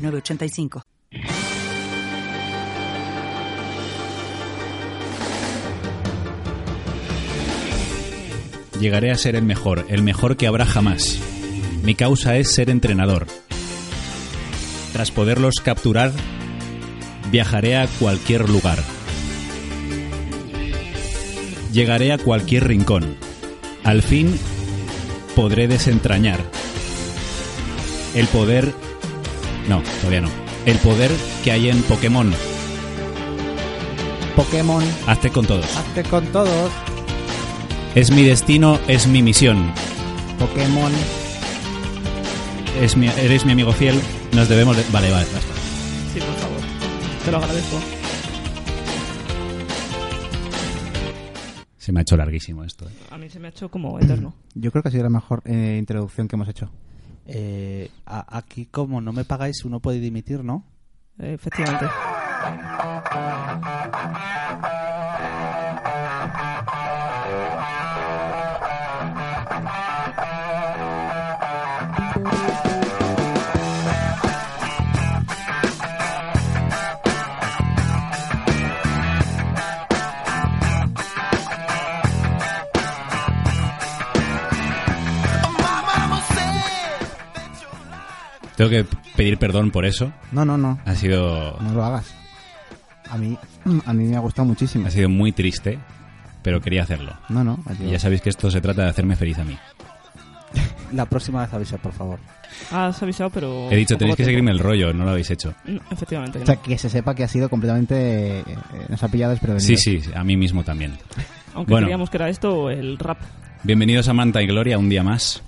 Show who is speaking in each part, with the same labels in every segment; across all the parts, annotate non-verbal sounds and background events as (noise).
Speaker 1: 906985.
Speaker 2: Llegaré a ser el mejor, el mejor que habrá jamás. Mi causa es ser entrenador. Tras poderlos capturar, viajaré a cualquier lugar. Llegaré a cualquier rincón. Al fin podré desentrañar el poder... No, todavía no. El poder que hay en Pokémon.
Speaker 3: Pokémon,
Speaker 2: Hazte con todos.
Speaker 3: hazte con todos.
Speaker 2: Es mi destino, es mi misión.
Speaker 3: Pokémon,
Speaker 2: Es mi- eres mi amigo fiel. Nos debemos de... Vale, vale, basta.
Speaker 4: Sí, por favor. Te lo agradezco.
Speaker 2: Se me ha hecho larguísimo esto. ¿eh?
Speaker 4: A mí se me ha hecho como eterno.
Speaker 3: yo creo que ha sido la mejor eh, introducción que hemos hecho.
Speaker 5: Eh, aquí, como no me pagáis, uno puede dimitir, ¿no?
Speaker 4: Efectivamente.
Speaker 2: Tengo que pedir perdón por eso.
Speaker 3: No, no, no.
Speaker 2: Ha sido,
Speaker 3: No lo hagas. A mí, (clears throat) a mí me ha gustado muchísimo.
Speaker 2: ha sido muy triste, pero quería hacerlo.
Speaker 3: No, no. ha sido-
Speaker 2: Y ya sabéis que esto se trata de hacerme feliz a mí. (laughs)
Speaker 5: La próxima vez avisa, por favor.
Speaker 4: Has avisado, pero...
Speaker 2: He dicho, tenéis que seguirme el rollo, no lo habéis hecho.
Speaker 4: Efectivamente.
Speaker 3: O sea,
Speaker 4: no.
Speaker 3: que se sepa que ha sido completamente... eh, nos ha pillado desprevenidos.
Speaker 2: Sí, sí, a mí mismo también.
Speaker 4: Aunque
Speaker 2: bueno.
Speaker 4: creíamos que era esto el rap.
Speaker 2: Bienvenidos a Manta y Gloria un día más,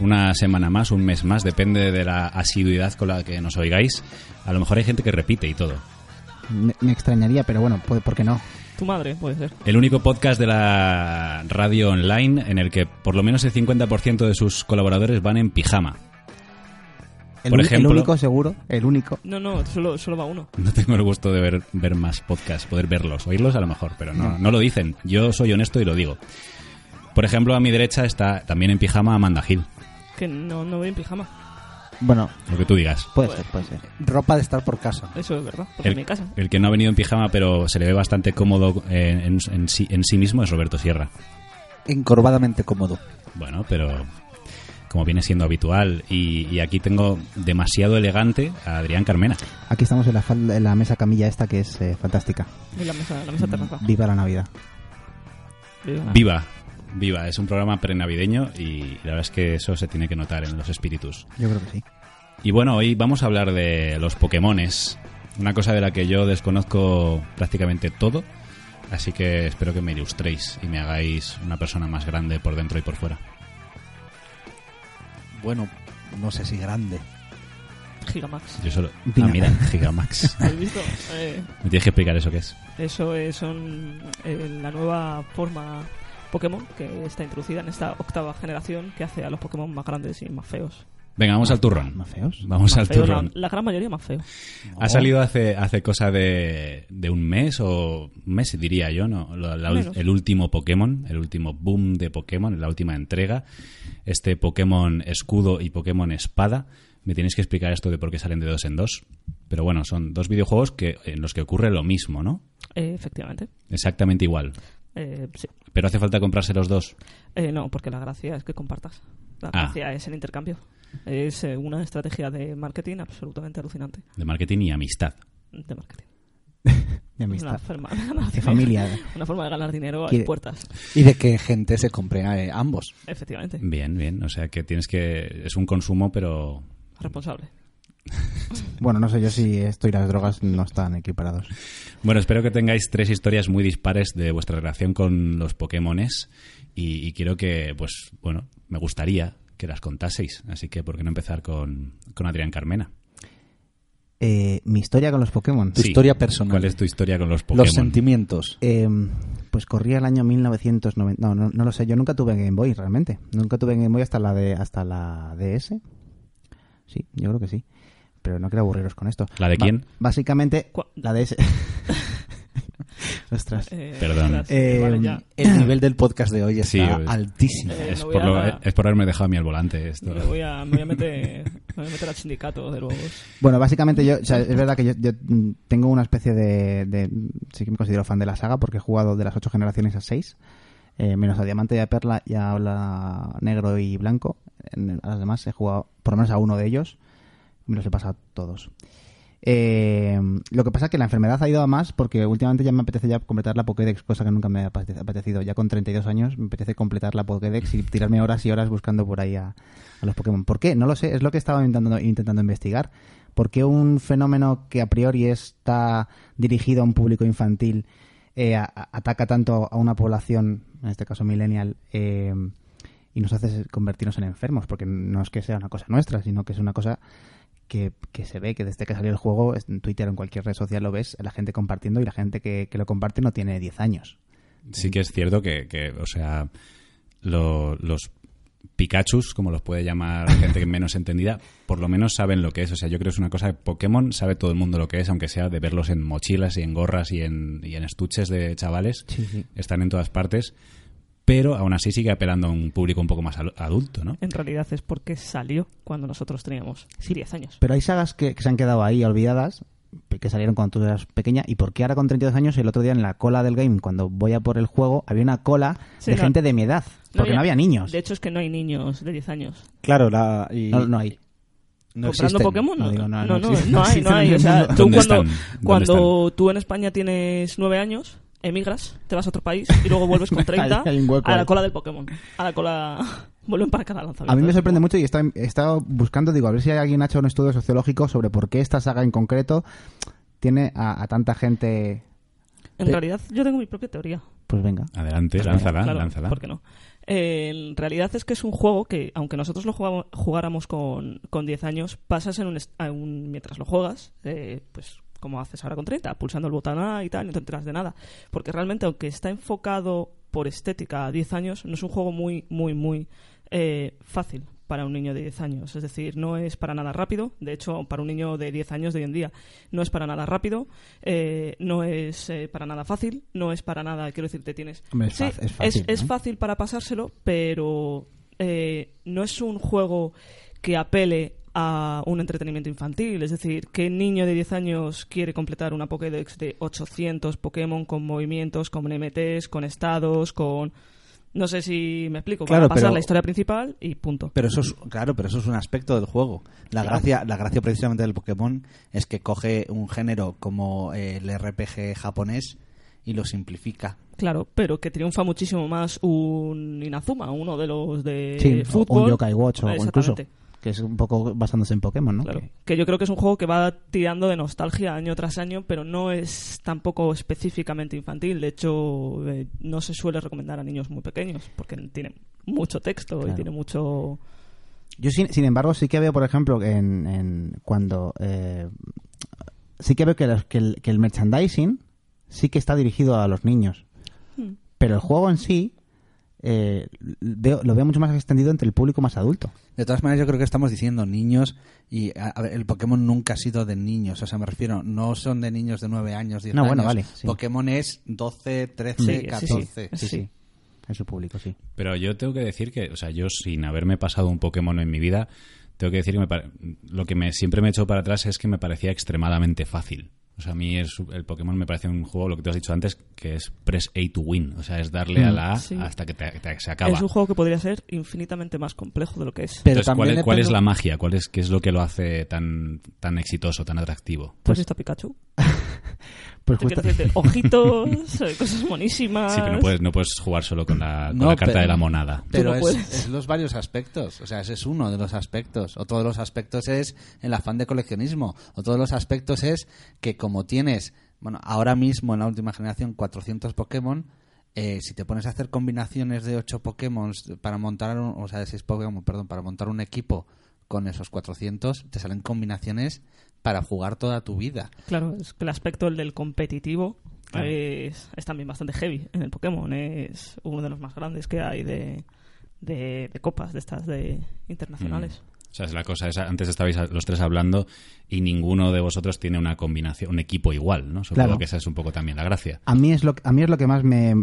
Speaker 2: una semana más, un mes más, depende de la asiduidad con la que nos oigáis. A lo mejor hay gente que repite y todo.
Speaker 3: Me, me extrañaría, pero bueno, puede- ¿por qué no?
Speaker 4: Tu madre, puede ser.
Speaker 2: El único podcast de la radio online en el que por lo menos el 50% de sus colaboradores van en pijama.
Speaker 3: El,
Speaker 2: Por ejemplo-
Speaker 3: el único seguro, el único.
Speaker 4: No, no, solo, solo va uno.
Speaker 2: No tengo el gusto de ver, ver más podcasts, poder verlos, oírlos a lo mejor, pero no, no lo dicen. Yo soy honesto y lo digo. Por ejemplo, a mi derecha está también en pijama Amanda Gil,
Speaker 4: Que no, no voy en pijama.
Speaker 3: Bueno,
Speaker 2: lo que tú digas.
Speaker 3: puede ser, puede ser.
Speaker 5: Ropa de estar por casa.
Speaker 4: Eso es verdad. Porque
Speaker 2: El,
Speaker 4: en mi casa.
Speaker 2: el que no ha venido en pijama, pero se le ve bastante cómodo eh, en, en sí, en sí mismo, es Roberto Sierra.
Speaker 5: Encorvadamente cómodo.
Speaker 2: Bueno, pero como viene siendo habitual, y, y aquí tengo demasiado elegante a Adrián Carmena.
Speaker 3: Aquí estamos en la, fal- en la mesa camilla esta que es eh, fantástica.
Speaker 4: En la mesa, la mesa terraza.
Speaker 3: Viva la Navidad.
Speaker 4: Viva.
Speaker 2: Viva, viva, es un programa prenavideño y la verdad es que eso se tiene que notar en los espíritus.
Speaker 3: Yo creo que sí.
Speaker 2: Y bueno, hoy vamos a hablar de los Pokémones, una cosa de la que yo desconozco prácticamente todo, así que espero que me ilustréis y me hagáis una persona más grande por dentro y por fuera.
Speaker 5: Bueno, no sé si grande.
Speaker 4: Gigamax.
Speaker 2: Yo solo... Ah, mira, Gigamax. (laughs)
Speaker 4: ¿Has visto? Eh,
Speaker 2: Me tienes que explicar eso qué es.
Speaker 4: eso es son, eh, la nueva forma Pokémon que está introducida en esta octava generación que hace a los Pokémon más grandes y más feos.
Speaker 2: Venga, vamos al turrón.
Speaker 3: ¿Más feos?
Speaker 2: Vamos
Speaker 4: Más
Speaker 2: al
Speaker 4: feos,
Speaker 2: turrón.
Speaker 4: La, la gran mayoría más feos.
Speaker 2: Ha salido hace, hace cosa de, de un mes o un mes diría yo, ¿no? La- la-
Speaker 4: Menos.
Speaker 2: el último Pokémon, el último boom de Pokémon, la última entrega. Este Pokémon escudo y Pokémon espada. Me tienes que explicar esto de por qué salen de dos en dos. Pero bueno, son dos videojuegos que, en los que ocurre lo mismo, ¿no?
Speaker 4: Eh, efectivamente.
Speaker 2: Exactamente igual.
Speaker 4: Eh, sí.
Speaker 2: Pero hace falta comprarse los dos.
Speaker 4: Eh, no, porque la gracia es que compartas. La
Speaker 2: Ah.
Speaker 4: gracia es el intercambio. Es eh, una estrategia de marketing absolutamente alucinante.
Speaker 2: De marketing y amistad.
Speaker 4: De marketing. (laughs)
Speaker 3: De
Speaker 4: Una
Speaker 3: amistad.
Speaker 4: forma de ganar
Speaker 3: De familia.
Speaker 4: Una forma de ganar dinero a puertas.
Speaker 5: Y de que gente se compre eh, ambos.
Speaker 4: Efectivamente.
Speaker 2: Bien, bien. O sea que tienes que... Es un consumo, pero...
Speaker 4: Responsable.
Speaker 3: Bueno, no sé yo si esto y las drogas no están equiparados.
Speaker 2: Bueno, espero que tengáis tres historias muy dispares de vuestra relación con los Pokémones y, y quiero que, pues, bueno, me gustaría que las contaseis. Así que, ¿por qué no empezar con, con Adrián Carmena?
Speaker 3: Eh, mi historia con los Pokémon.
Speaker 5: Tu historia personal.
Speaker 2: ¿Cuál es tu historia con los Pokémon?
Speaker 5: Los sentimientos.
Speaker 3: Eh, pues corría el año 1990. No, no, no lo sé. Yo nunca tuve Game Boy realmente. Nunca tuve Game Boy hasta la de hasta la DS. Sí, yo creo que sí. Pero no quiero aburriros con esto.
Speaker 2: ¿La de
Speaker 3: Ba-
Speaker 2: quién?
Speaker 3: básicamente, la DS. (laughs) Ostras.
Speaker 4: Eh,
Speaker 2: Perdón.
Speaker 3: Eh,
Speaker 4: Vale.
Speaker 5: El nivel del podcast de hoy está
Speaker 2: Sí, eh,
Speaker 5: altísimo.
Speaker 4: Eh,
Speaker 2: Es por, lo-
Speaker 4: a-
Speaker 2: es por haberme dejado a mí al volante esto.
Speaker 4: Me voy a, me voy a meter, me voy a meter al sindicato de los...
Speaker 3: Bueno, básicamente yo, o sea, es verdad que yo, yo, tengo una especie de, de- sí que me considero fan de la saga porque he jugado de las ocho generaciones a seis, eh, menos a Diamante y a Perla y a Ola Negro y Blanco. En, a las demás he jugado por lo menos a uno de ellos, me los he pasado todos. Eh, lo que pasa es que la enfermedad ha ido a más porque últimamente ya me apetece ya completar la Pokédex, cosa que nunca me ha apete- apetecido. Ya con 32 años me apetece completar la Pokédex y tirarme horas y horas buscando por ahí a, a los Pokémon. ¿Por qué? No lo sé, es lo que estaba intentando, intentando investigar. ¿Por qué un fenómeno que a priori está dirigido a un público infantil eh, ataca tanto a una población, en este caso millennial, eh, y nos hace convertirnos en enfermos? Porque no es que sea una cosa nuestra, sino que es una cosa que, que se ve que desde que salió el juego, en Twitter o en cualquier red social lo ves, la gente compartiendo y la gente que, que lo comparte no tiene 10 años.
Speaker 2: Sí que es cierto que, que, o sea, lo- los Pikachus, como los puede llamar gente menos entendida, por lo menos saben lo que es. O sea, yo creo que es una cosa que Pokémon sabe todo el mundo lo que es, aunque sea de verlos en mochilas y en gorras y en, y en estuches de chavales.
Speaker 3: Sí, sí.
Speaker 2: Están en todas partes. Pero aún así sigue apelando a un público un poco más adulto, ¿no?
Speaker 4: En realidad es porque salió cuando nosotros teníamos 10 años.
Speaker 3: Pero hay sagas que, que se han quedado ahí olvidadas, que salieron cuando tú eras pequeña, y por qué ahora con 32 años, el otro día en la cola del game, cuando voy a por el juego, había una cola
Speaker 4: Sí,
Speaker 3: de
Speaker 4: no-
Speaker 3: gente de mi edad, porque no había niños.
Speaker 4: De hecho es que no hay niños de 10 años.
Speaker 5: Claro, la, y
Speaker 3: No, no hay.
Speaker 5: no
Speaker 4: comprando
Speaker 5: existen.
Speaker 4: Pokémon no,
Speaker 3: No digo, no,
Speaker 4: no,
Speaker 3: no
Speaker 4: no,
Speaker 3: existen,
Speaker 4: no (laughs)
Speaker 3: no
Speaker 4: hay, no
Speaker 3: existen
Speaker 4: hay.
Speaker 3: en
Speaker 4: O
Speaker 3: el
Speaker 4: sea,
Speaker 3: mundo.
Speaker 4: tú
Speaker 2: ¿Dónde
Speaker 4: cuando, cuando tú en España tienes 9 años, emigras, te vas a otro país y luego vuelves con (laughs) 30
Speaker 3: Hay- hay un hueco
Speaker 4: a la cola del Pokémon. A la cola... (laughs) Vuelven para cada lanzamiento.
Speaker 3: A mí me sorprende mucho y he estado, he estado buscando, digo, a ver si alguien ha hecho un estudio sociológico sobre por qué esta saga en concreto tiene a, a tanta gente.
Speaker 4: En realidad yo tengo mi propia teoría.
Speaker 3: Pues venga.
Speaker 2: Adelante,
Speaker 3: Pues
Speaker 2: lánzala,
Speaker 4: Claro,
Speaker 2: lánzala.
Speaker 4: ¿por qué no? Eh, en realidad es que es un juego que, aunque nosotros lo jugamos- jugáramos con, con 10 años, pasas en un, a un- mientras lo juegas, eh, pues como haces ahora con 30, pulsando el botón A y tal, no te enteras de nada. Porque realmente, aunque está enfocado por estética a 10 años, no es un juego muy, muy, muy eh, fácil para un niño de 10 años. Es decir, no es para nada rápido. De hecho, para un niño de 10 años de hoy en día, no es para nada rápido, eh, no es eh, para nada fácil, no es para nada, quiero decir, te tienes...
Speaker 3: Hombre, es
Speaker 4: Sí,
Speaker 3: fa- es fácil,
Speaker 4: es
Speaker 3: ¿no?
Speaker 4: fácil para pasárselo, pero eh, no es un juego que apele a un entretenimiento infantil. Es decir, ¿qué niño de 10 años quiere completar una Pokédex de 800 Pokémon con movimientos, con MTs, con estados, con... No sé si me explico.
Speaker 5: Claro,
Speaker 4: Para pasar
Speaker 5: pero-
Speaker 4: la historia principal y punto.
Speaker 5: Pero eso es, claro, pero eso es un aspecto del juego. La gracia, la gracia precisamente del Pokémon es que coge un género como eh, el RPG japonés y lo simplifica.
Speaker 4: Claro, pero que triunfa muchísimo más un Inazuma, uno de los de
Speaker 3: Sí, o
Speaker 4: fútbol.
Speaker 3: un Yokai Watch o incluso. Que es un poco basándose en Pokémon, ¿no?
Speaker 4: Claro.
Speaker 3: Que-
Speaker 4: Que yo creo que es un juego que va tirando de nostalgia año tras año, pero no es tampoco específicamente infantil. De hecho, eh, no se suele recomendar a niños muy pequeños porque tiene mucho texto y tiene mucho.
Speaker 3: Yo, sin, sin embargo, sí que veo, por ejemplo, en, en cuando. eh, sí que veo que, los- que el, que el merchandising sí que está dirigido a los niños.
Speaker 4: Hmm.
Speaker 3: Pero el juego en sí. Eh, veo- lo veo mucho más extendido entre el público más adulto.
Speaker 5: De todas maneras, yo creo que estamos diciendo niños y a- a ver, el Pokémon nunca ha sido de niños. O sea, me refiero, no son de niños de 9 años, 10
Speaker 3: No,
Speaker 5: años.
Speaker 3: bueno, vale, sí.
Speaker 5: Pokémon es 12, 13,
Speaker 4: Sí, sí, sí.
Speaker 5: 14.
Speaker 3: Sí,
Speaker 4: Sí.
Speaker 3: sí. En su público, sí.
Speaker 2: Pero yo tengo que decir que, o sea, yo sin haberme pasado un Pokémon en mi vida, tengo que decir que me pare- lo que me, siempre me he hecho para atrás es que me parecía extremadamente fácil. O sea, a mí es, el Pokémon me parece un juego, lo que tú has dicho antes, que es press A to win. O sea, es darle a la A
Speaker 4: Sí.
Speaker 2: hasta que te- te- se acaba.
Speaker 4: Es un juego que podría ser infinitamente más complejo de lo que es.
Speaker 5: Pero
Speaker 2: Entonces, ¿cuál,
Speaker 5: también
Speaker 2: es, cuál es
Speaker 5: depende-
Speaker 2: la magia? ¿Cuál es, ¿Qué es lo que lo hace tan, tan exitoso, tan atractivo?
Speaker 4: Pues está Pikachu. (laughs)
Speaker 3: Pues
Speaker 4: decirte, ojitos, eh, cosas monísimas.
Speaker 2: Sí, pero no puedes, no puedes jugar solo con la, con
Speaker 5: No,
Speaker 2: la carta
Speaker 5: pero-
Speaker 2: de la monada.
Speaker 5: Pero
Speaker 4: no
Speaker 5: es,
Speaker 4: puedes.
Speaker 5: es los varios aspectos. O sea, ese es uno de los aspectos. Otro de los aspectos es el afán de coleccionismo. Otro de los aspectos es que como tienes, bueno, ahora mismo en la última generación 400 Pokémon, eh, si te pones a hacer combinaciones de 8 Pokémon para montar, un, o sea, de 6 Pokémon, perdón, para montar un equipo con esos 400, te salen combinaciones para jugar toda tu vida.
Speaker 4: Claro, es que el aspecto el del competitivo
Speaker 5: Claro.
Speaker 4: es, es también bastante heavy en el Pokémon. Es uno de los más grandes que hay de, de, de copas de estas de internacionales.
Speaker 2: O sea, es la cosa esa, antes estabais los tres hablando y ninguno de vosotros tiene una combinación, un equipo igual, ¿no? Supongo
Speaker 3: Claro.
Speaker 2: que esa es un poco también la gracia.
Speaker 3: A mí es lo a mí es lo que más me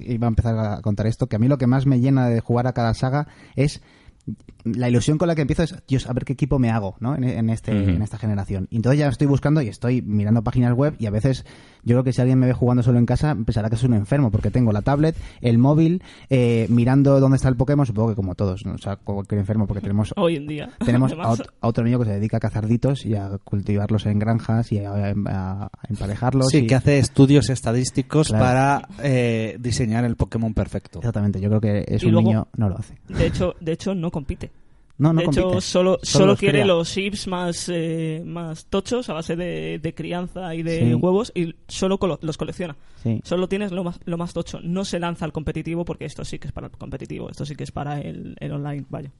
Speaker 3: iba a empezar a contar esto, que a mí lo que más me llena de jugar a cada saga es la ilusión con la que empiezo es, Dios, a ver qué equipo me hago, ¿no? En, en este, en esta generación. Y entonces ya estoy buscando y estoy mirando páginas web y a veces yo creo que si alguien me ve jugando solo en casa pensará que soy un enfermo porque tengo la tablet, el móvil, eh, mirando dónde está el Pokémon, supongo que como todos, ¿no? O sea, cualquier enfermo porque tenemos
Speaker 4: Hoy en día. (laughs)
Speaker 3: tenemos a,
Speaker 4: Además,
Speaker 3: ot- a otro amigo que se dedica a cazar ditos y a cultivarlos en granjas y a, a- a emparejarlos.
Speaker 5: Sí,
Speaker 3: y-
Speaker 5: que hace estudios estadísticos
Speaker 3: Claro.
Speaker 5: para eh, diseñar el Pokémon perfecto.
Speaker 3: Exactamente, yo creo que es
Speaker 4: Y
Speaker 3: un
Speaker 4: luego-
Speaker 3: niño, no lo hace.
Speaker 4: de hecho, de hecho, no compite.
Speaker 3: No, no
Speaker 4: de hecho,
Speaker 3: compite.
Speaker 4: solo,
Speaker 3: Solo
Speaker 4: solo
Speaker 3: los
Speaker 4: quiere los chips más, eh, más tochos a base de, de crianza y de
Speaker 3: Sí.
Speaker 4: huevos y solo colo- los colecciona.
Speaker 3: Sí.
Speaker 4: Solo tienes lo más, lo más tocho. No se lanza al competitivo porque esto sí que es para el competitivo. Esto sí que es para el, el online. Vaya.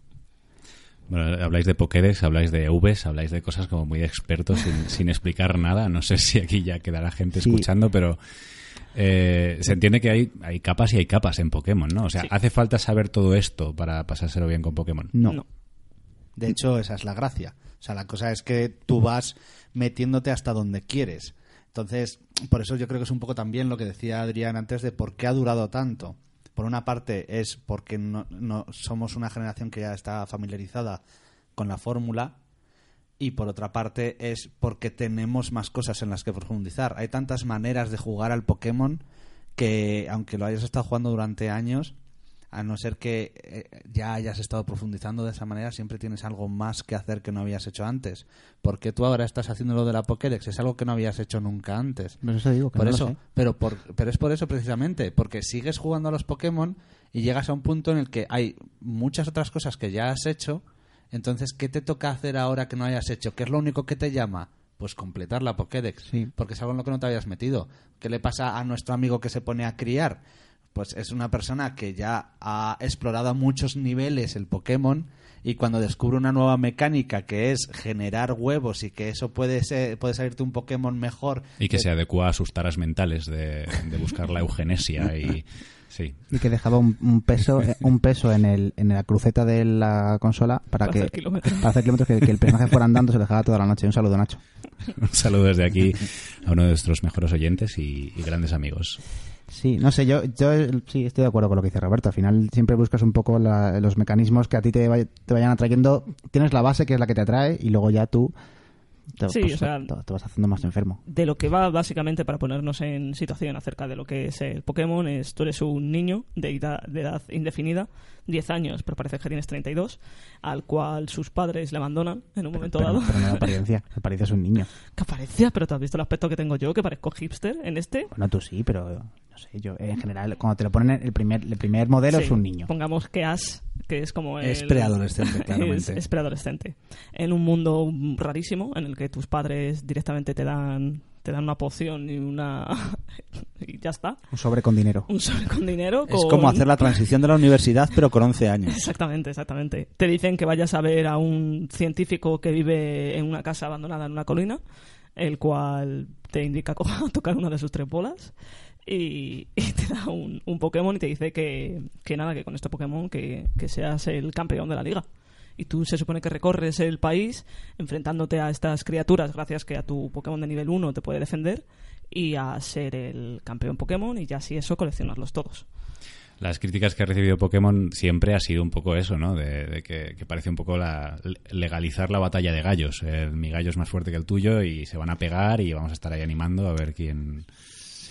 Speaker 2: Bueno, habláis de Pokédex, habláis de Vs, habláis de cosas como muy de expertos sin, (laughs) sin explicar nada. No sé si aquí ya quedará gente
Speaker 3: Sí.
Speaker 2: escuchando, pero eh, se entiende que hay, hay capas y hay capas en Pokémon, ¿no? O sea,
Speaker 4: Sí.
Speaker 2: ¿hace falta saber todo esto para pasárselo bien con Pokémon?
Speaker 3: No.
Speaker 4: No.
Speaker 5: De hecho, esa es la gracia. O sea, la cosa es que tú vas metiéndote hasta donde quieres. Entonces, por eso yo creo que es un poco también lo que decía Adrián antes de por qué ha durado tanto. Por una parte es porque no, no- somos una generación que ya está familiarizada con la fórmula y por otra parte es porque tenemos más cosas en las que profundizar. Hay tantas maneras de jugar al Pokémon que aunque lo hayas estado jugando durante años, a no ser que eh, ya hayas estado profundizando de esa manera, siempre tienes algo más que hacer que no habías hecho antes. Porque tú ahora estás haciendo lo de la Pokédex, es algo que no habías hecho nunca antes.
Speaker 3: Por eso digo que
Speaker 5: Por
Speaker 3: no lo
Speaker 5: eso,
Speaker 3: sé.
Speaker 5: pero, por, pero es por eso precisamente, porque sigues jugando a los Pokémon y llegas a un punto en el que hay muchas otras cosas que ya has hecho, entonces, ¿qué te toca hacer ahora que no hayas hecho? ¿Qué es lo único que te llama? Pues completar la Pokédex,
Speaker 3: Sí.
Speaker 5: porque es algo en lo que no te habías metido. ¿Qué le pasa a nuestro amigo que se pone a criar? Pues es una persona que ya ha explorado a muchos niveles el Pokémon y cuando descubre una nueva mecánica que es generar huevos y que eso puede ser, puede salirte un Pokémon mejor
Speaker 2: Y que se adecua a sus taras mentales de, de buscar la eugenesia y... (laughs) Sí,
Speaker 3: Y que dejaba un, un peso (laughs) un peso en, el, en la cruceta de la consola para,
Speaker 4: Para
Speaker 3: que
Speaker 4: hacer kilómetros.
Speaker 3: para hacer kilómetros que, que el personaje fuera andando se lo dejaba toda la noche. Un saludo, Nacho.
Speaker 2: un saludo desde aquí a uno de nuestros mejores oyentes y, y grandes amigos.
Speaker 3: Sí, no sé, yo, yo sí estoy de acuerdo con lo que dice Roberto. Al final siempre buscas un poco la- los mecanismos que a ti te, te vayan atrayendo. Tienes la base que es la que te atrae y luego ya tú te,
Speaker 4: Sí,
Speaker 3: pues,
Speaker 4: o sea-
Speaker 3: te- te vas haciendo más enfermo.
Speaker 4: de lo que va básicamente para ponernos en situación acerca de lo que es el Pokémon es tú eres un niño de edad, de edad indefinida 10 años pero parece que tienes 32 al cual sus padres le abandonan en un momento
Speaker 3: Pero,
Speaker 4: dado
Speaker 3: pero no (laughs) apariencia, apariencia es un niño.
Speaker 4: que aparece pero tú has visto el aspecto que tengo yo que parezco hipster en este
Speaker 3: Bueno, tú sí, pero no sé, yo en general, cuando te lo ponen, el primer, el primer modelo
Speaker 4: Sí,
Speaker 3: es un niño.
Speaker 4: pongamos que Ash que es como
Speaker 5: Es
Speaker 4: el-
Speaker 5: preadolescente, (laughs)
Speaker 4: es,
Speaker 5: claramente.
Speaker 4: es preadolescente en un mundo rarísimo en el que tus padres directamente te dan te dan una poción y una (laughs) y ya está
Speaker 3: Un sobre con dinero.
Speaker 4: un sobre con dinero
Speaker 5: Es como hacer la transición de la universidad, pero con 11 años. (laughs)
Speaker 4: Exactamente, exactamente. Te dicen que vayas a ver a un científico que vive en una casa abandonada en una colina, el cual te indica (laughs) cómo tocar una de sus tres bolas y, y te da un, un Pokémon y te dice que, que nada, que con este Pokémon que, que seas el campeón de la liga. Y tú se supone que recorres el país enfrentándote a estas criaturas gracias que a tu Pokémon de nivel 1 te puede defender y a ser el campeón Pokémon y ya así eso coleccionarlos todos.
Speaker 2: Las críticas que ha recibido Pokémon siempre ha sido un poco eso, ¿no? De, que parece un poco la, legalizar la batalla de gallos. Eh, mi gallo es más fuerte que el tuyo y se van a pegar y vamos a estar ahí animando a ver quién...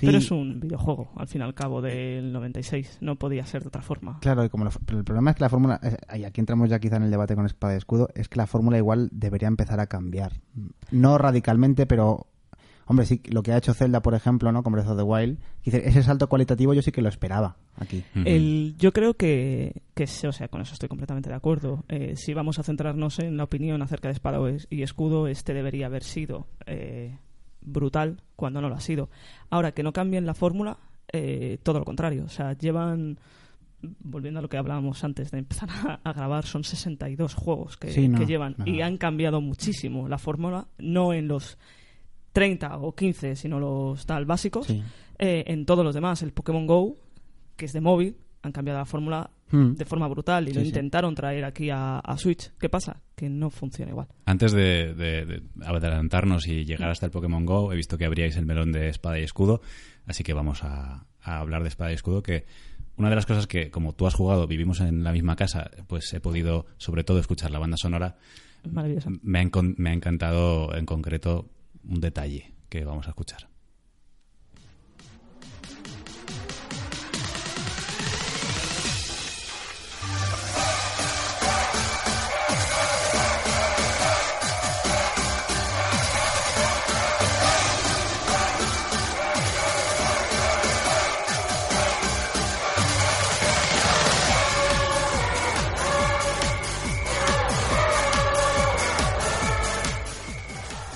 Speaker 3: Sí,
Speaker 4: Pero es un videojuego, al fin y al cabo, del 96. No podía ser de otra forma.
Speaker 3: Claro, y como la- pero el problema es que la fórmula, eh, y aquí entramos ya quizá en el debate con espada y escudo, es que la fórmula igual debería empezar a cambiar. No radicalmente, pero hombre, sí, lo que ha hecho Zelda, por ejemplo, ¿no? Con Breath of the Wild, dice, ese salto cualitativo yo sí que lo esperaba aquí.
Speaker 4: El, yo creo que, que, o sea, con eso estoy completamente de acuerdo. Eh, si vamos a centrarnos en la opinión acerca de espada y escudo, este debería haber sido eh, brutal cuando no lo ha sido. Ahora, que no cambien la fórmula, eh, todo lo contrario. O sea, llevan volviendo a lo que hablábamos antes de empezar (laughs) a, a grabar, son 62 juegos que,
Speaker 3: Sí, no,
Speaker 4: que llevan
Speaker 3: no.
Speaker 4: y han cambiado muchísimo la fórmula, no en los 30 o 15, sino los tal básicos.
Speaker 3: Sí.
Speaker 4: Eh, en todos los demás, el Pokémon Go, que es de móvil, han cambiado la fórmula
Speaker 3: Hmm.
Speaker 4: de forma brutal y
Speaker 3: Sí,
Speaker 4: lo
Speaker 3: sí.
Speaker 4: intentaron traer aquí a, a Switch. ¿Qué pasa? Que no funciona igual.
Speaker 2: Antes de, de- de adelantarnos y llegar hasta el Pokémon Go, he visto que abríais el melón de espada y escudo, así que vamos a, a hablar de espada y escudo, que una de las cosas que, como tú has jugado, vivimos en la misma casa, pues he podido, sobre todo, escuchar la banda sonora.
Speaker 4: Es maravilloso.
Speaker 2: Me ha, encon- me ha encantado, en concreto, un detalle que vamos a escuchar.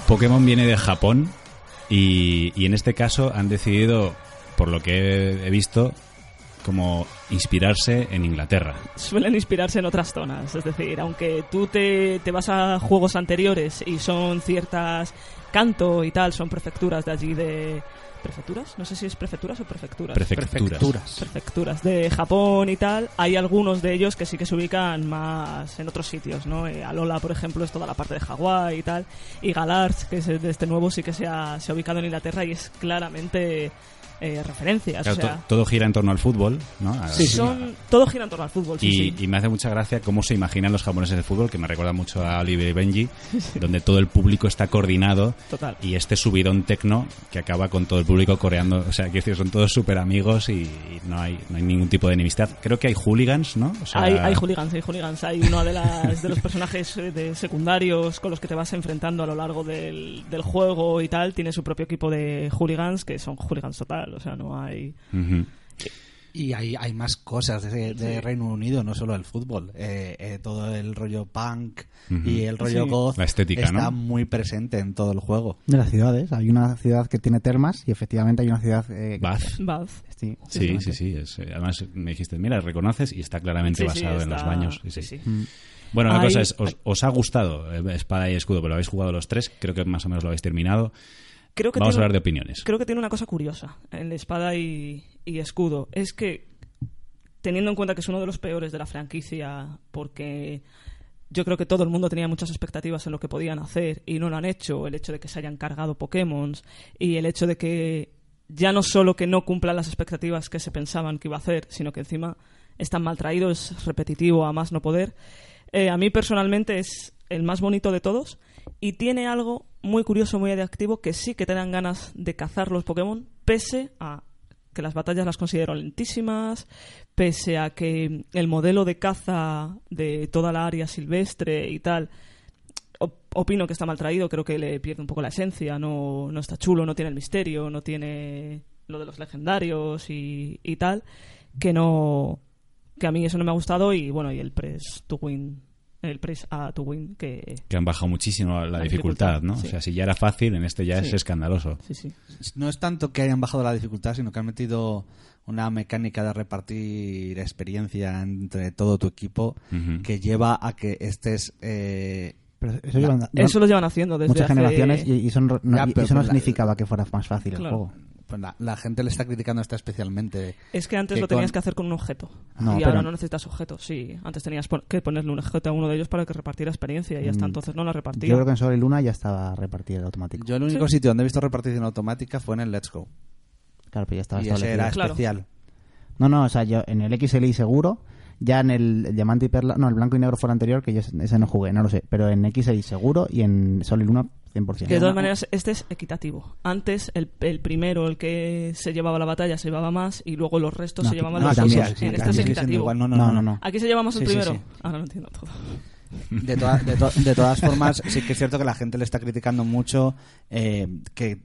Speaker 2: Pokémon viene de Japón y, y en este caso han decidido, por lo que he, visto, como inspirarse en Inglaterra.
Speaker 4: Suelen inspirarse en otras zonas. Es decir, aunque tú te, te vas a juegos anteriores y son ciertas canto y tal, son prefecturas de allí de... ¿Prefecturas? No sé si es prefecturas o prefecturas.
Speaker 2: Prefecturas.
Speaker 4: prefecturas de Japón y tal, hay algunos de ellos que sí que se ubican más en otros sitios, ¿no? Eh, Alola, por ejemplo, es toda la parte de Hawái y tal, y Galarz, que es de este nuevo, sí que se ha, se ha ubicado en Inglaterra y es claramente eh, referencias.
Speaker 2: Claro,
Speaker 4: o sea,
Speaker 2: to- todo gira en torno al fútbol, ¿no? A-
Speaker 4: son, todo gira en torno al fútbol, sí,
Speaker 2: y,
Speaker 4: sí.
Speaker 2: y me hace mucha gracia cómo se imaginan los japoneses el fútbol, que me recuerda mucho a Oliver y Benji, (laughs) donde todo el público está coordinado
Speaker 4: Total.
Speaker 2: y este subidón tecno que acaba con todo el público coreando. O sea, que decir, son todos súper amigos y, y no, hay, no hay ningún tipo de enemistad. Creo que hay hooligans, ¿no? O sea,
Speaker 4: Hay, hay hooligans, hay hooligans. Hay uno de, las, de los personajes eh, de secundarios con los que te vas enfrentando a lo largo del, del juego y tal. Tiene su propio equipo de hooligans que son hooligans total. O sea, no hay.
Speaker 5: Y hay, hay más cosas de, de Reino Unido, no solo el fútbol. Eh, eh, todo el rollo punk y el rollo
Speaker 4: Sí.
Speaker 5: goth
Speaker 2: La estética,
Speaker 5: está
Speaker 2: ¿no?
Speaker 5: muy presente en todo el juego.
Speaker 3: De las ciudades. Hay una ciudad que tiene termas y efectivamente hay una ciudad... Eh,
Speaker 2: Bath.
Speaker 4: Bath.
Speaker 3: Sí,
Speaker 2: Sí, sí, sí. es, eh, además me dijiste, mira, reconoces y está claramente
Speaker 4: Sí, sí,
Speaker 2: basado en los baños. Sí,
Speaker 4: sí,
Speaker 2: sí.
Speaker 4: sí.
Speaker 3: Mm.
Speaker 2: Bueno, la
Speaker 4: Hay-
Speaker 2: cosa es, os, os ha gustado Espada y Escudo, pero lo habéis jugado los tres, creo que más o menos lo habéis terminado.
Speaker 4: Creo que
Speaker 2: Vamos a hablar de opiniones.
Speaker 4: Creo que tiene una cosa curiosa en la espada y, y escudo. Es que, teniendo en cuenta que es uno de los peores de la franquicia, porque yo creo que todo el mundo tenía muchas expectativas en lo que podían hacer y no lo han hecho, el hecho de que se hayan cargado Pokémon y el hecho de que ya no solo que no cumplan las expectativas que se pensaban que iba a hacer, sino que encima es tan mal traído, es repetitivo a más no poder. Eh, a mí personalmente es el más bonito de todos y tiene algo muy curioso, muy adictivo, que sí que te dan ganas de cazar los Pokémon, pese a que las batallas las considero lentísimas, pese a que el modelo de caza de toda la área silvestre y tal, op- opino que está mal traído, creo que le pierde un poco la esencia, no, no está chulo, no tiene el misterio, no tiene lo de los legendarios y, y tal, que no que a mí eso no me ha gustado y bueno, y el press to win, el press a to win que
Speaker 2: Que han bajado muchísimo la,
Speaker 4: La
Speaker 2: dificultad,
Speaker 4: dificultad,
Speaker 2: ¿no?
Speaker 4: sí.
Speaker 2: O sea, si ya era fácil, en este ya es escandaloso.
Speaker 4: sí, sí.
Speaker 5: No es tanto que hayan bajado la dificultad, sino que han metido una mecánica de repartir experiencia entre todo tu equipo que lleva a que estés... eh,
Speaker 3: Pero eso, llevan-
Speaker 4: Eso lo llevan haciendo desde
Speaker 3: muchas
Speaker 4: hace-
Speaker 3: generaciones y, y son- no,
Speaker 5: Ya,
Speaker 3: y
Speaker 5: pero
Speaker 3: eso no
Speaker 5: la-
Speaker 3: significaba que fuera más fácil el juego.
Speaker 5: Pues la, la gente le está criticando esta especialmente.
Speaker 4: Es que antes
Speaker 5: que
Speaker 4: lo tenías
Speaker 5: con-
Speaker 4: que hacer con un objeto.
Speaker 3: No,
Speaker 4: y
Speaker 3: pero-
Speaker 4: ahora no necesitas objetos. Sí, antes tenías pon- que ponerle un objeto a uno de ellos para que repartiera experiencia y hasta
Speaker 3: Mm.
Speaker 4: entonces no la repartía.
Speaker 3: Yo creo que en Sol y Luna ya estaba el automático.
Speaker 5: Yo el único sitio donde he visto repartición automática fue en el Let's Go.
Speaker 3: Claro, pero ya estaba
Speaker 5: Y ese era
Speaker 4: Claro.
Speaker 5: especial.
Speaker 3: No, no, o sea, yo en el XLI seguro, ya en el Diamante y Perla, no, el Blanco y Negro fue el anterior, que yo ese ese no jugué, no lo sé, pero en XLI seguro y en Sol y Luna 100%.
Speaker 4: Que de todas
Speaker 3: Una-
Speaker 4: maneras, este es equitativo. Antes, el, el primero, el que se llevaba la batalla, se llevaba más y luego los restos
Speaker 3: No,
Speaker 4: se llevaban
Speaker 3: no,
Speaker 4: los
Speaker 3: también,
Speaker 4: otros.
Speaker 3: sí,
Speaker 4: en este es equitativo.
Speaker 5: igual. No, no,
Speaker 3: No,
Speaker 5: no.
Speaker 3: no, no.
Speaker 4: Aquí se llevamos el
Speaker 5: Sí, sí,
Speaker 4: primero.
Speaker 5: sí.
Speaker 4: Ahora lo entiendo todo.
Speaker 5: De, toda- de, to- de todas formas, sí que es cierto que la gente le está criticando mucho eh, que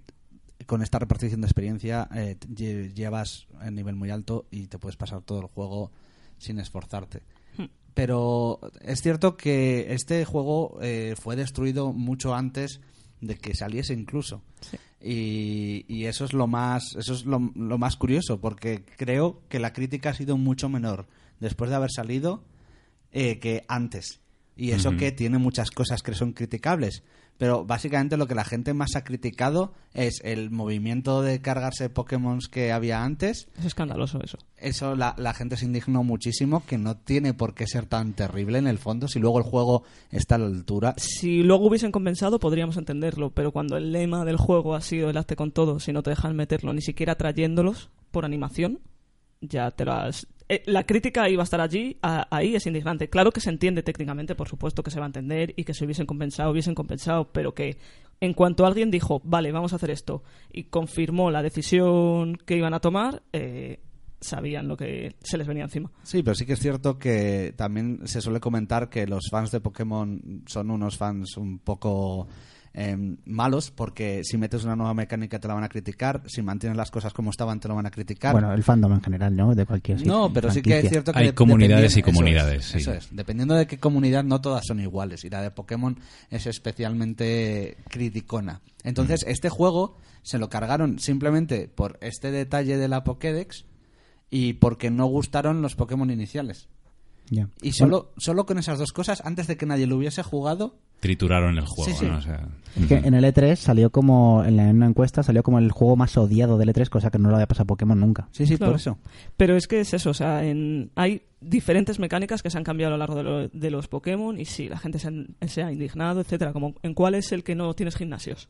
Speaker 5: con esta repartición de experiencia eh, lle- llevas el nivel muy alto y te puedes pasar todo el juego sin esforzarte.
Speaker 4: Hmm.
Speaker 5: Pero es cierto que este juego eh, fue destruido mucho antes de que saliese incluso.
Speaker 4: Sí.
Speaker 5: Y, y eso es lo más eso es lo, lo más curioso porque creo que la crítica ha sido mucho menor después de haber salido eh, que antes. Y eso que tiene muchas cosas que son criticables. Pero básicamente lo que la gente más ha criticado es el movimiento de cargarse Pokémon que había antes.
Speaker 4: Es escandaloso eso.
Speaker 5: Eso la, la gente se indignó muchísimo, que no tiene por qué ser tan terrible en el fondo si luego el juego está a la altura.
Speaker 4: Si luego hubiesen compensado, podríamos entenderlo, pero cuando el lema del juego ha sido el hazte con todo, si no te dejan meterlo ni siquiera trayéndolos por animación, ya te lo has... eh, la crítica iba a estar allí, ahí es indignante. Claro que se entiende técnicamente, por supuesto que se va a entender y que si hubiesen compensado, hubiesen compensado, pero que en cuanto alguien dijo, vale, vamos a hacer esto, y confirmó la decisión que iban a tomar, eh, sabían lo que se les venía encima.
Speaker 5: Sí, pero sí que es cierto que también se suele comentar que los fans de Pokémon son unos fans un poco eh, malos porque si metes una nueva mecánica te la van a criticar, si mantienes las cosas como estaban te lo van a criticar.
Speaker 3: Bueno, el fandom en general, ¿no? De cualquier
Speaker 5: no, pero sí que es cierto que
Speaker 2: Hay
Speaker 5: de-
Speaker 2: comunidades y
Speaker 5: eso
Speaker 2: comunidades,
Speaker 5: es,
Speaker 2: sí.
Speaker 5: Eso es. Dependiendo de qué comunidad, no todas son iguales. Y la de Pokémon es especialmente criticona. Entonces,
Speaker 2: Mm.
Speaker 5: este juego se lo cargaron simplemente por este detalle de la Pokédex y porque no gustaron los Pokémon iniciales.
Speaker 3: Ya.
Speaker 5: Y solo, solo con esas dos cosas, antes de que nadie lo hubiese jugado,
Speaker 2: Trituraron el juego,
Speaker 5: Sí, sí.
Speaker 2: ¿no? O sea,
Speaker 3: Es que en el E3 salió como, en, la- en una encuesta, salió como el juego más odiado del E3, cosa que no lo había pasado a Pokémon nunca.
Speaker 5: sí, sí,
Speaker 4: Claro.
Speaker 5: por eso.
Speaker 4: Pero es que es eso, o sea, en- hay diferentes mecánicas que se han cambiado a lo largo de, lo- de los Pokémon y sí, la gente se, han- se ha indignado, etcétera. Como, ¿En cuál es el que no tienes gimnasios?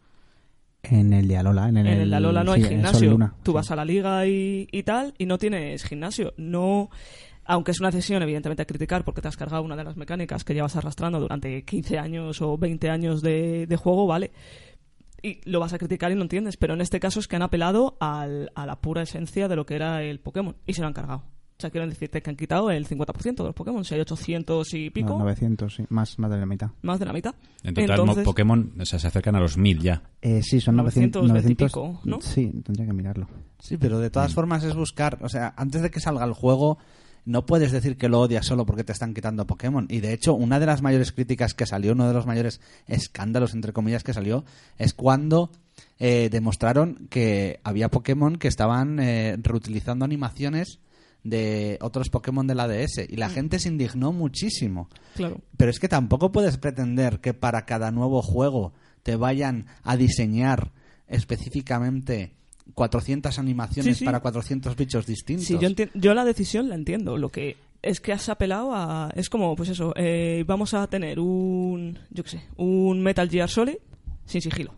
Speaker 3: En el de Alola. En el,
Speaker 4: En el de Alola no hay
Speaker 3: sí, Sol
Speaker 4: gimnasio.
Speaker 3: Luna,
Speaker 4: Tú
Speaker 3: sí.
Speaker 4: vas a la liga y, y tal y no tienes gimnasio. No, aunque es una decisión evidentemente a criticar porque te has cargado una de las mecánicas que llevas arrastrando durante 15 años o 20 años de, de juego, vale. Y lo vas a criticar y no entiendes, pero en este caso es que han apelado al- a la pura esencia de lo que era el Pokémon y se lo han cargado. O sea, quiero decirte que han quitado el 50% de los Pokémon. Si hay 800 y pico,
Speaker 3: No, 900, sí. Más, más de la mitad.
Speaker 4: más de la mitad.
Speaker 2: en total,
Speaker 4: Entonces,
Speaker 2: Pokémon o sea, se acercan a los 1000 ya.
Speaker 3: Eh, sí, son 900,
Speaker 4: 920 y
Speaker 3: 900
Speaker 4: pico, ¿no?
Speaker 3: Sí, tendría que mirarlo.
Speaker 5: Sí, pero de todas formas es buscar, o sea, antes de que salga el juego, no puedes decir que lo odias solo porque te están quitando Pokémon. Y de hecho, una de las mayores críticas que salió, uno de los mayores escándalos, entre comillas, que salió, es cuando eh, demostraron que había Pokémon que estaban eh, reutilizando animaciones de otros Pokémon de la DS. Y la gente se indignó muchísimo.
Speaker 4: Claro.
Speaker 5: Pero es que tampoco puedes pretender que para cada nuevo juego te vayan a diseñar específicamente 400 animaciones
Speaker 4: Sí, sí.
Speaker 5: para 400 bichos distintos.
Speaker 4: Sí, yo, la decisión la entiendo. Lo que es que has apelado a. Es como, pues eso, eh, vamos a tener un. Yo qué sé, un Metal Gear Solid sin sigilo.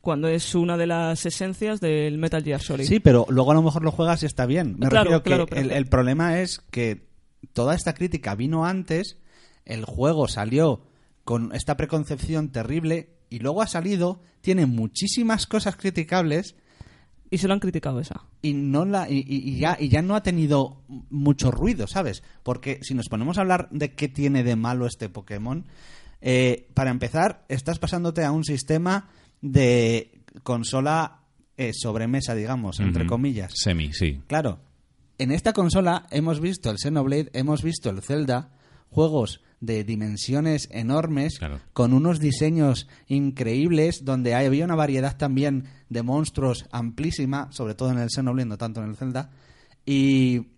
Speaker 4: Cuando es una de las esencias del Metal Gear Solid.
Speaker 5: Sí, pero luego a lo mejor lo juegas y está bien. Me
Speaker 4: Claro,
Speaker 5: refiero
Speaker 4: claro,
Speaker 5: el,
Speaker 4: que-
Speaker 5: el problema es que toda esta crítica vino antes, el juego salió con esta preconcepción terrible y luego ha salido, tiene muchísimas cosas criticables
Speaker 4: Y se lo han criticado esa.
Speaker 5: y no la y, ya y ya no ha tenido mucho ruido sabes porque si nos ponemos a hablar de qué tiene de malo este Pokémon eh, para empezar estás pasándote a un sistema de consola eh, sobremesa digamos entre comillas
Speaker 2: Semi, sí.
Speaker 5: claro en esta consola hemos visto el Xenoblade hemos visto el Zelda juegos de dimensiones enormes
Speaker 2: Claro.
Speaker 5: con unos diseños increíbles donde hay- había una variedad también de monstruos amplísima, sobre todo en el Xenoblade, no tanto en el Zelda. Y,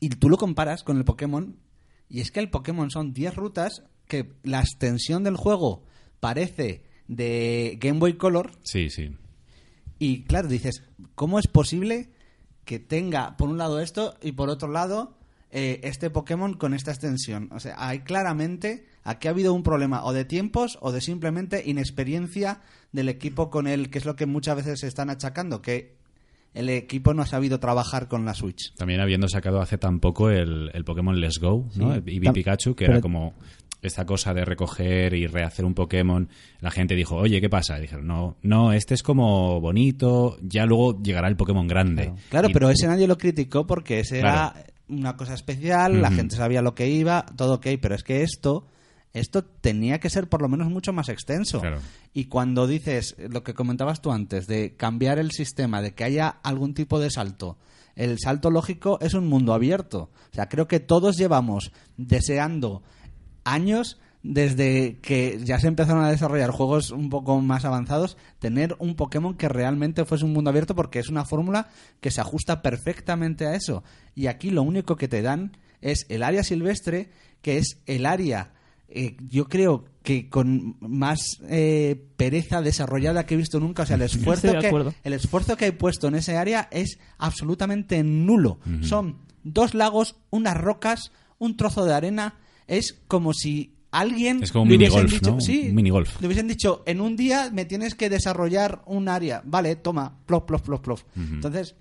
Speaker 5: y tú lo comparas con el Pokémon y es que el Pokémon son 10 rutas que la extensión del juego parece de Game Boy Color
Speaker 2: Sí, sí.
Speaker 5: y claro, dices, ¿cómo es posible que tenga por un lado esto y por otro lado eh, este Pokémon con esta extensión? O sea, hay claramente aquí ha habido un problema o de tiempos o de simplemente inexperiencia del equipo con él, que es lo que muchas veces se están achacando, que el equipo no ha sabido trabajar con la Switch.
Speaker 2: También habiendo sacado hace tan poco el, el Pokémon Let's Go, ¿no?
Speaker 3: Sí. Tam-
Speaker 2: Pikachu, que
Speaker 3: pero-
Speaker 2: era como esta cosa de recoger y rehacer un Pokémon. La gente dijo, oye, ¿qué pasa? Y dijeron, no, no, este es como bonito, ya luego llegará el Pokémon grande.
Speaker 3: Claro.
Speaker 5: Claro,
Speaker 2: Y-
Speaker 5: pero ese nadie lo criticó porque ese
Speaker 2: Claro.
Speaker 5: era una cosa especial, la gente sabía lo que iba, todo ok, pero es que esto, esto tenía que ser por lo menos mucho más extenso.
Speaker 2: Claro.
Speaker 5: Y cuando dices lo que comentabas tú antes, de cambiar el sistema, de que haya algún tipo de salto, el salto lógico es un mundo abierto. O sea, creo que todos llevamos deseando años desde que ya se empezaron a desarrollar juegos un poco más avanzados, tener un Pokémon que realmente fuese un mundo abierto porque es una fórmula que se ajusta perfectamente a eso. Y aquí lo único que te dan es el área silvestre, que es el área, eh, yo creo que con más eh, pereza desarrollada que he visto nunca. O sea, el esfuerzo, que, el esfuerzo que hay puesto en ese área es absolutamente nulo. Son dos lagos, unas rocas, un trozo de arena. Es como si alguien
Speaker 2: Es como un
Speaker 5: le hubiesen
Speaker 2: minigolf,
Speaker 5: dicho-
Speaker 2: ¿no?
Speaker 5: Sí,
Speaker 2: Un minigolf.
Speaker 5: le hubiesen dicho, en un día me tienes que desarrollar un área. Vale, toma, plof, plof, plof, plof. Entonces,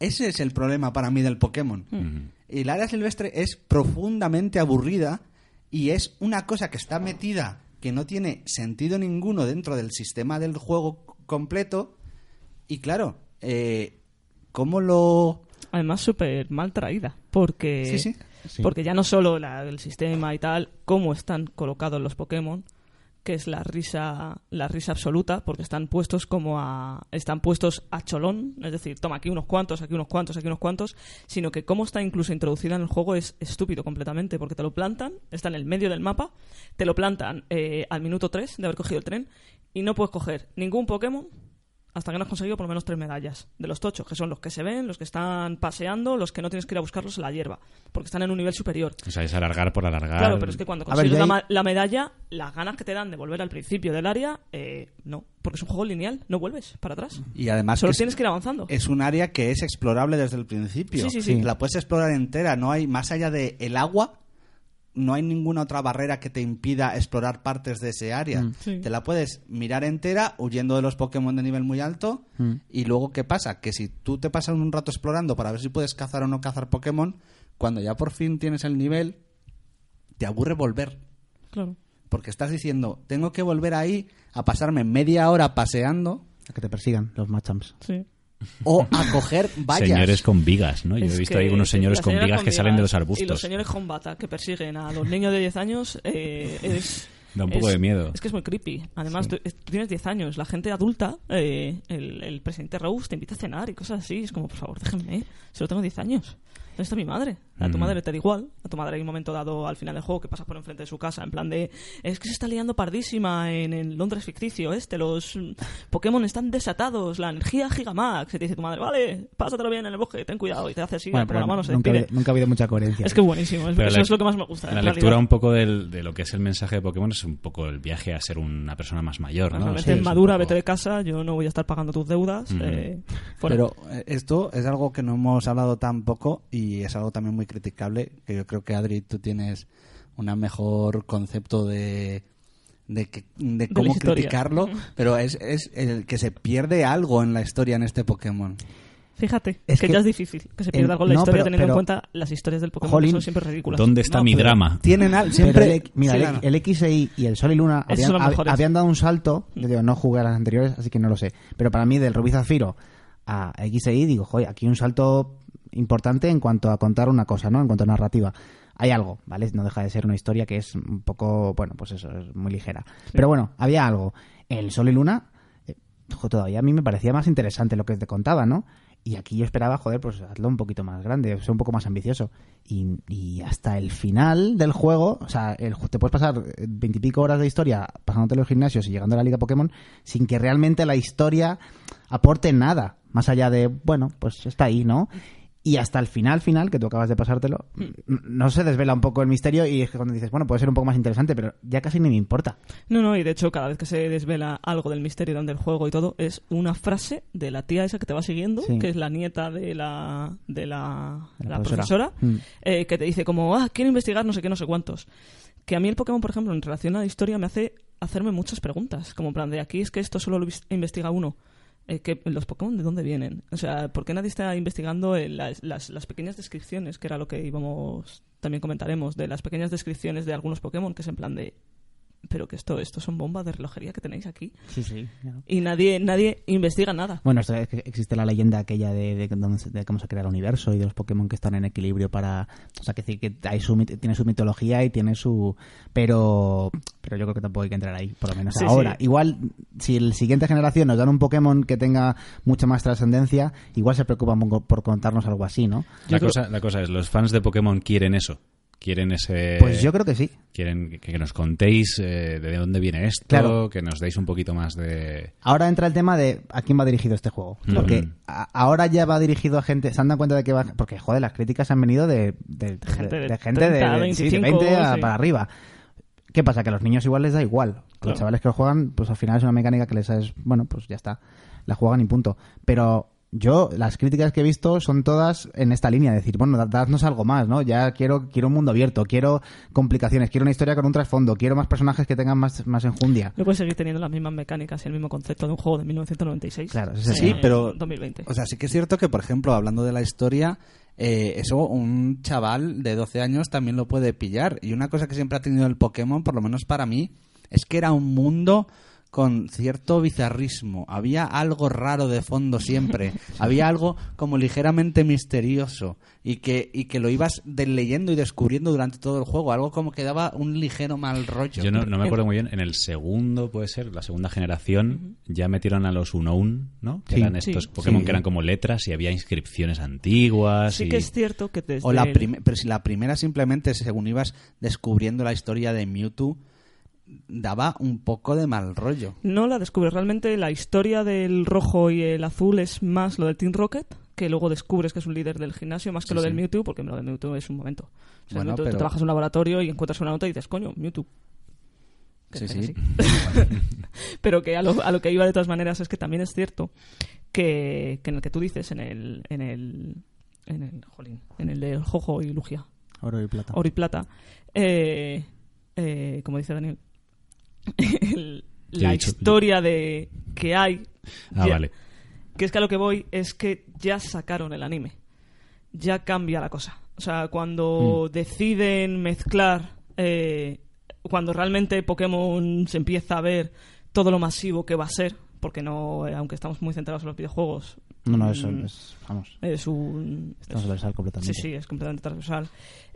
Speaker 5: ese es el problema para mí del Pokémon. El área silvestre es profundamente aburrida y es una cosa que está metida que no tiene sentido ninguno dentro del sistema del juego completo. Y claro, eh, ¿cómo lo...?
Speaker 4: Además, súper mal traída. Porque,
Speaker 5: Sí, sí.
Speaker 3: Sí.
Speaker 4: porque ya no solo la- el sistema y tal, cómo están colocados los Pokémon, que es la risa, la risa absoluta, porque están puestos como a. están puestos a cholón, es decir, toma aquí unos cuantos, aquí unos cuantos, aquí unos cuantos, sino que cómo está incluso introducida en el juego es estúpido completamente, porque te lo plantan, está en el medio del mapa, te lo plantan eh, al minuto 3 de haber cogido el tren, y no puedes coger ningún Pokémon hasta que no has conseguido por lo menos tres medallas de los tochos, que son los que se ven, los que están paseando, los que no tienes que ir a buscarlos en la hierba, porque están en un nivel superior.
Speaker 2: O sea, es alargar por alargar.
Speaker 4: Claro, pero es que cuando
Speaker 3: ver,
Speaker 4: consigues la, la medalla, las ganas que te dan de volver al principio del área, eh, no, porque es un juego lineal, no vuelves para atrás.
Speaker 5: Y además
Speaker 4: Solo
Speaker 5: que
Speaker 4: tienes que ir avanzando.
Speaker 5: es un área que es explorable desde el principio.
Speaker 4: Sí, sí, sí.
Speaker 5: La puedes explorar entera, no hay más allá de el agua, no hay ninguna otra barrera que te impida explorar partes de ese área.
Speaker 3: Mm.
Speaker 4: Sí.
Speaker 5: Te la puedes mirar entera huyendo de los Pokémon de nivel muy alto
Speaker 3: Mm.
Speaker 5: y luego qué pasa? Que si tú te pasas un rato explorando para ver si puedes cazar o no cazar Pokémon, cuando ya por fin tienes el nivel, te aburre volver.
Speaker 4: Claro.
Speaker 5: Porque estás diciendo, tengo que volver ahí a pasarme media hora paseando
Speaker 3: A que te persigan los Machamps.
Speaker 4: Sí.
Speaker 5: O a coger vallas.
Speaker 2: Señores con vigas, ¿no? Yo
Speaker 4: Es
Speaker 2: he visto
Speaker 4: que
Speaker 2: ahí unos señores con vigas que salen de los arbustos.
Speaker 4: Y los señores con bata que persiguen a los niños de 10 años eh, es...
Speaker 2: Da un poco
Speaker 4: es-
Speaker 2: de miedo.
Speaker 4: Es que es muy creepy. Además, tú, tú tienes 10 años. La gente adulta, eh, el, el presidente Rose te invita a cenar y cosas así. Es como, por favor, déjenme. Solo tengo 10 años. ¿Dónde está mi madre? A tu madre te da igual. A tu madre hay un momento dado al final del juego que pasas por enfrente de su casa en plan de... Es que se está liando pardísima en el Londres ficticio este. Los Pokémon están desatados. La energía Gigamax. Y te dice tu madre, vale, pásatelo bien en el bosque. Ten cuidado. Y te hace así
Speaker 3: Bueno, pero
Speaker 4: la mano. Se
Speaker 3: nunca, ha nunca ha habido mucha coherencia.
Speaker 4: Es que buenísimo. Es-
Speaker 2: Pero
Speaker 4: eso
Speaker 2: la-
Speaker 4: es lo que más me gusta.
Speaker 2: La lectura un poco del- de lo que es el mensaje de Pokémon es un poco el viaje a ser una persona más mayor, ¿no?
Speaker 4: Realmente
Speaker 2: Sí, es un
Speaker 4: madura,
Speaker 2: poco-
Speaker 4: vete de casa, yo no voy a estar pagando tus deudas. Eh, fuera.
Speaker 5: Pero eh, esto es algo que no hemos hablado tan poco y es algo también muy criticable, que yo creo que Adri, tú tienes un mejor concepto de, de, que- de cómo criticarlo, pero es, es el que se pierde algo en la historia en este Pokémon.
Speaker 4: Fíjate,
Speaker 3: Es
Speaker 4: que,
Speaker 3: que-
Speaker 4: ya es difícil que se pierda algo en la
Speaker 3: no,
Speaker 4: historia
Speaker 3: pero-
Speaker 4: teniendo
Speaker 3: pero-
Speaker 4: en cuenta las historias del Pokémon
Speaker 3: Jolín,
Speaker 4: que son siempre ridículas.
Speaker 2: ¿Dónde está
Speaker 5: No,
Speaker 2: mi
Speaker 5: pero
Speaker 2: drama?
Speaker 5: Tienen al- siempre...
Speaker 3: el- mira,
Speaker 5: Sí,
Speaker 3: el, el XI y el Sol y Luna hab- habían dado un salto. Yo digo, no jugué a las anteriores, así que no lo sé. Pero para mí, del Rubí Zafiro a XI, digo, joder, aquí un salto importante en cuanto a contar una cosa, ¿no? En cuanto a narrativa. Hay algo, ¿vale? No deja de ser una historia que es un poco, bueno, pues eso, es muy ligera. Pero bueno, había algo. El Sol y Luna, eh, jo, todavía a mí me parecía más interesante lo que te contaba, ¿no? Y aquí yo esperaba, joder, pues hazlo un poquito más grande, ser un poco más ambicioso. Y, y hasta el final del juego, o sea, el, te puedes pasar veintipico horas de historia pasándote los gimnasios y llegando a la Liga Pokémon sin que realmente la historia aporte nada, más allá de, bueno, pues está ahí, ¿no? Y hasta el final, final, que tú acabas de pasártelo, n- no se desvela un poco el misterio y es que cuando dices, bueno, puede ser un poco más interesante, pero ya casi ni me importa.
Speaker 4: No, no, y de hecho, cada vez que se desvela algo del misterio del juego y todo, es una frase de la tía esa que te va siguiendo,
Speaker 3: Sí.
Speaker 4: que es la nieta de la, de la,
Speaker 3: De la
Speaker 4: la
Speaker 3: profesora.
Speaker 4: profesora,
Speaker 3: Mm.
Speaker 4: eh, que te dice como, ah, quiero investigar no sé qué, no sé cuántos. Que a mí el Pokémon, por ejemplo, en relación a la historia, me hace hacerme muchas preguntas. Como en plan de aquí es que esto solo lo investiga uno. Eh, que los Pokémon de dónde vienen. O sea, ¿por qué nadie está investigando eh, las, las- las pequeñas descripciones, que era lo que íbamos, también comentaremos, de las pequeñas descripciones de algunos Pokémon, que es en plan de, pero que esto, esto son bombas de relojería que tenéis aquí.
Speaker 3: Sí, sí.
Speaker 4: Y nadie, nadie investiga nada.
Speaker 3: Bueno, esto es que existe la leyenda aquella de, de, de cómo se crea el universo y de los Pokémon que están en equilibrio para... O sea, que, decir que hay su, tiene su mitología y tiene su... Pero pero yo creo que tampoco hay que entrar ahí, por lo menos
Speaker 4: Sí,
Speaker 3: ahora.
Speaker 4: sí.
Speaker 3: Igual, si la siguiente generación nos dan un Pokémon que tenga mucha más trascendencia, igual se preocupan por, por contarnos algo así, ¿no?
Speaker 2: La
Speaker 4: Yo creo-
Speaker 2: cosa, la cosa es, los fans de Pokémon quieren eso. Quieren ese
Speaker 3: Pues yo creo que sí.
Speaker 2: quieren que, que nos contéis eh, de dónde viene esto,
Speaker 3: Claro.
Speaker 2: que nos deis un poquito más de
Speaker 3: Ahora entra el tema de a quién va dirigido este juego. Porque
Speaker 2: Ujú.
Speaker 3: a- ahora ya va dirigido a gente. ¿Se han dado cuenta de que va.? Porque, joder, las críticas han venido de, de,
Speaker 4: gente de
Speaker 3: de gente de,
Speaker 4: 30,
Speaker 3: de- sí, de
Speaker 4: 25,
Speaker 3: 20 a-
Speaker 4: sí.
Speaker 3: para arriba. ¿Qué pasa? Que a los niños igual les da igual.
Speaker 2: Claro.
Speaker 3: Los chavales que lo juegan, pues al final es una mecánica que les es. Bueno, pues ya está. La juegan y punto. Pero. Yo, las críticas que he visto son todas en esta línea, decir, bueno, da- dadnos algo más, ¿no? Ya quiero, quiero un mundo abierto, quiero complicaciones, quiero una historia con un trasfondo, quiero más personajes que tengan más, más enjundia.
Speaker 4: No puedes seguir teniendo las mismas mecánicas y el mismo concepto de un juego de 1996.
Speaker 3: Claro,
Speaker 5: Sí,
Speaker 3: tema.
Speaker 5: pero-
Speaker 4: 2020.
Speaker 5: O sea, sí que es cierto que, por ejemplo, hablando de la historia, eh, eso un chaval de 12 años también lo puede pillar. Y una cosa que siempre ha tenido el Pokémon, por lo menos para mí, es que era un mundo con cierto bizarrismo. Había algo raro de fondo siempre. (laughs) Había algo como ligeramente misterioso. Y que, y que lo ibas de- leyendo y descubriendo durante todo el juego. Algo como que daba un ligero mal rollo.
Speaker 2: Yo no, no me acuerdo muy bien, en el segundo, puede ser, la segunda generación, ya metieron a los Unown, ¿no? Que
Speaker 3: Sí.
Speaker 2: eran estos
Speaker 4: Sí.
Speaker 2: Pokémon
Speaker 3: Sí.
Speaker 2: que eran como letras y había inscripciones antiguas.
Speaker 4: sí
Speaker 2: y...
Speaker 4: que es cierto que desde
Speaker 5: O la
Speaker 4: el-
Speaker 5: prim- pero si la primera simplemente, según ibas descubriendo la historia de Mewtwo, daba un poco de mal rollo.
Speaker 4: No la descubres. Realmente la historia del rojo y el azul es más lo del Team Rocket, que luego descubres que es un líder del gimnasio, más que
Speaker 5: Sí,
Speaker 4: lo del
Speaker 5: sí.
Speaker 4: Mewtwo, porque lo del Mewtwo es un momento. O sea,
Speaker 5: Bueno,
Speaker 4: Mewtwo,
Speaker 5: pero-
Speaker 4: Tú trabajas en un laboratorio y encuentras una nota y dices, coño, Mewtwo. Que
Speaker 5: Sí, sí. (laughs)
Speaker 4: Pero que a lo, a lo que iba de todas maneras es que también es cierto que, que en el que tú dices, en el, en el, en el, jolín, en el de Jojo y Lugia,
Speaker 3: Oro y plata.
Speaker 4: oro y plata, eh, eh, como dice Daniel, (laughs) la historia de que hay,
Speaker 2: Ah,
Speaker 4: ya-
Speaker 2: vale.
Speaker 4: que es que a lo que voy es que ya sacaron el anime, ya cambia la cosa. O sea, cuando deciden mezclar, eh, cuando realmente Pokémon se empieza a ver todo lo masivo que va a ser, porque no, eh, aunque estamos muy centrados en los videojuegos,
Speaker 3: No, no, eso
Speaker 4: mm,
Speaker 3: es. Vamos.
Speaker 4: es un
Speaker 3: Es transversal completamente.
Speaker 4: Sí, sí, es completamente transversal.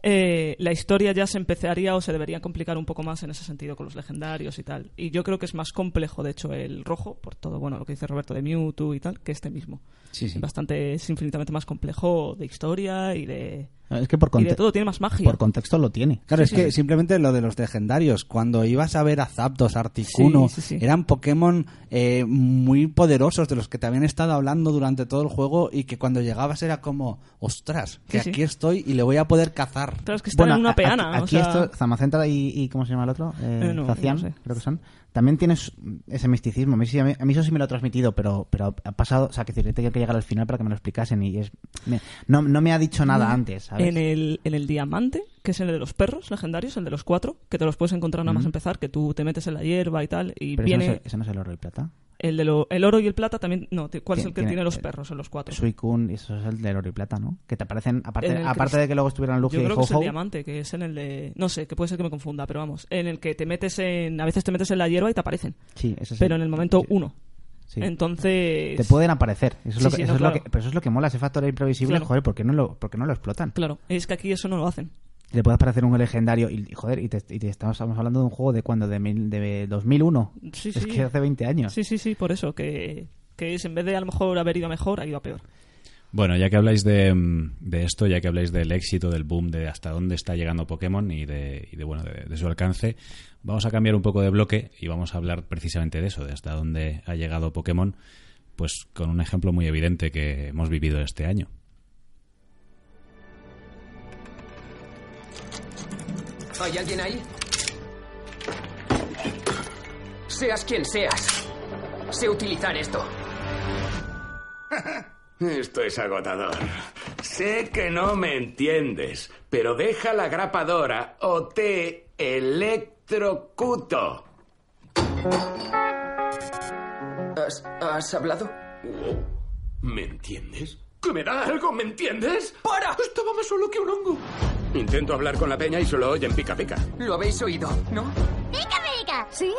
Speaker 4: Eh, la historia ya se empezaría o se debería complicar un poco más en ese sentido con los legendarios y tal. Y yo creo que es más complejo, de hecho, el rojo, por todo bueno lo que dice Roberto de Mewtwo y tal, que este mismo.
Speaker 5: Sí, sí.
Speaker 4: Bastante, es infinitamente más complejo de historia y de,
Speaker 3: Es que por,
Speaker 4: y de todo, tiene más magia.
Speaker 3: por contexto lo tiene.
Speaker 5: Claro,
Speaker 4: Sí,
Speaker 5: es
Speaker 4: sí,
Speaker 5: que
Speaker 4: sí.
Speaker 5: simplemente lo de los legendarios, cuando ibas a ver a Zapdos, Articuno,
Speaker 4: Sí, sí, sí.
Speaker 5: eran Pokémon eh, muy poderosos de los que te habían estado hablando durante todo el juego y que cuando llegabas era como, ostras, que
Speaker 4: Sí, sí.
Speaker 5: aquí estoy y le voy a poder cazar.
Speaker 4: Claro, es que están en una peana.
Speaker 3: Aquí,
Speaker 4: o
Speaker 3: aquí
Speaker 4: sea,
Speaker 3: esto, Zamacentra y, y ¿cómo se llama el otro? Eh,
Speaker 4: Eh, no,
Speaker 3: Zacian,
Speaker 4: no sé.
Speaker 3: creo que son. También tienes ese misticismo. A mí, sí- a mí- a mí eso sí me lo ha transmitido, pero, pero ha pasado, o sea, que he tenido que llegar al final para que me lo explicasen y es, me- no, no me ha dicho nada antes, ¿sabes?
Speaker 4: Mm. en el, en el diamante, que es el de los perros legendarios, el de los cuatro, que te los puedes encontrar nada más empezar, que tú te metes en la hierba y tal, y
Speaker 3: Pero
Speaker 4: viene
Speaker 3: ese, no es, ese no es el oro y plata.
Speaker 4: El de lo- el oro y el plata también. No, ¿cuál es el que
Speaker 3: tiene-
Speaker 4: tiene los perros en los cuatro?
Speaker 3: Suicune, y eso es el del oro y plata, ¿no? Que te aparecen, aparte, aparte de que luego estuvieran
Speaker 4: Yo
Speaker 3: Lugia y
Speaker 4: creo que es el diamante, que es en el de. No sé, que puede ser que me confunda, pero vamos. En el que te metes en. A veces te metes en la hierba y te aparecen.
Speaker 3: Sí, ese es
Speaker 4: Pero en el momento
Speaker 3: sí,
Speaker 4: uno.
Speaker 3: sí.
Speaker 4: Entonces.
Speaker 3: Te pueden aparecer. Eso es
Speaker 4: Sí,
Speaker 3: lo que,
Speaker 4: sí,
Speaker 3: eso es lo que- pero eso es lo que mola, ese factor imprevisible.
Speaker 4: Claro.
Speaker 3: Joder, ¿por qué, no lo, ¿por qué no lo explotan?
Speaker 4: Claro, es que aquí eso no lo hacen.
Speaker 3: Le puede aparecer un legendario y, y, joder, y, te, y te estamos, estamos hablando de un juego de cuando, de, mil- de 2001.
Speaker 4: Sí,
Speaker 3: es
Speaker 4: sí.
Speaker 3: que hace 20 años.
Speaker 4: Sí, sí, sí, por eso. Que, que es en vez de a lo mejor haber ido a mejor, ha ido a peor.
Speaker 2: Bueno, ya que habláis de, de esto, ya que habláis del éxito, del boom, de hasta dónde está llegando Pokémon y de, y de, bueno, de, de su alcance, vamos a cambiar un poco de bloque y vamos a hablar precisamente de eso, de hasta dónde ha llegado Pokémon, pues con un ejemplo muy evidente que hemos vivido este año.
Speaker 6: ¿Hay alguien ahí? Seas quien seas, sé utilizar esto. (laughs)
Speaker 7: Esto es agotador. Sé que no me entiendes, pero deja la grapadora o te electrocuto.
Speaker 6: ¿Has, has hablado?
Speaker 7: ¿Me entiendes? ¿Que me da algo? ¿Me entiendes?
Speaker 6: ¡Para!
Speaker 7: Estaba más solo que un hongo. Intento hablar con la peña y solo oyen pica pica.
Speaker 6: Lo habéis oído, ¿no?
Speaker 8: ¡Pica, pica! Sí,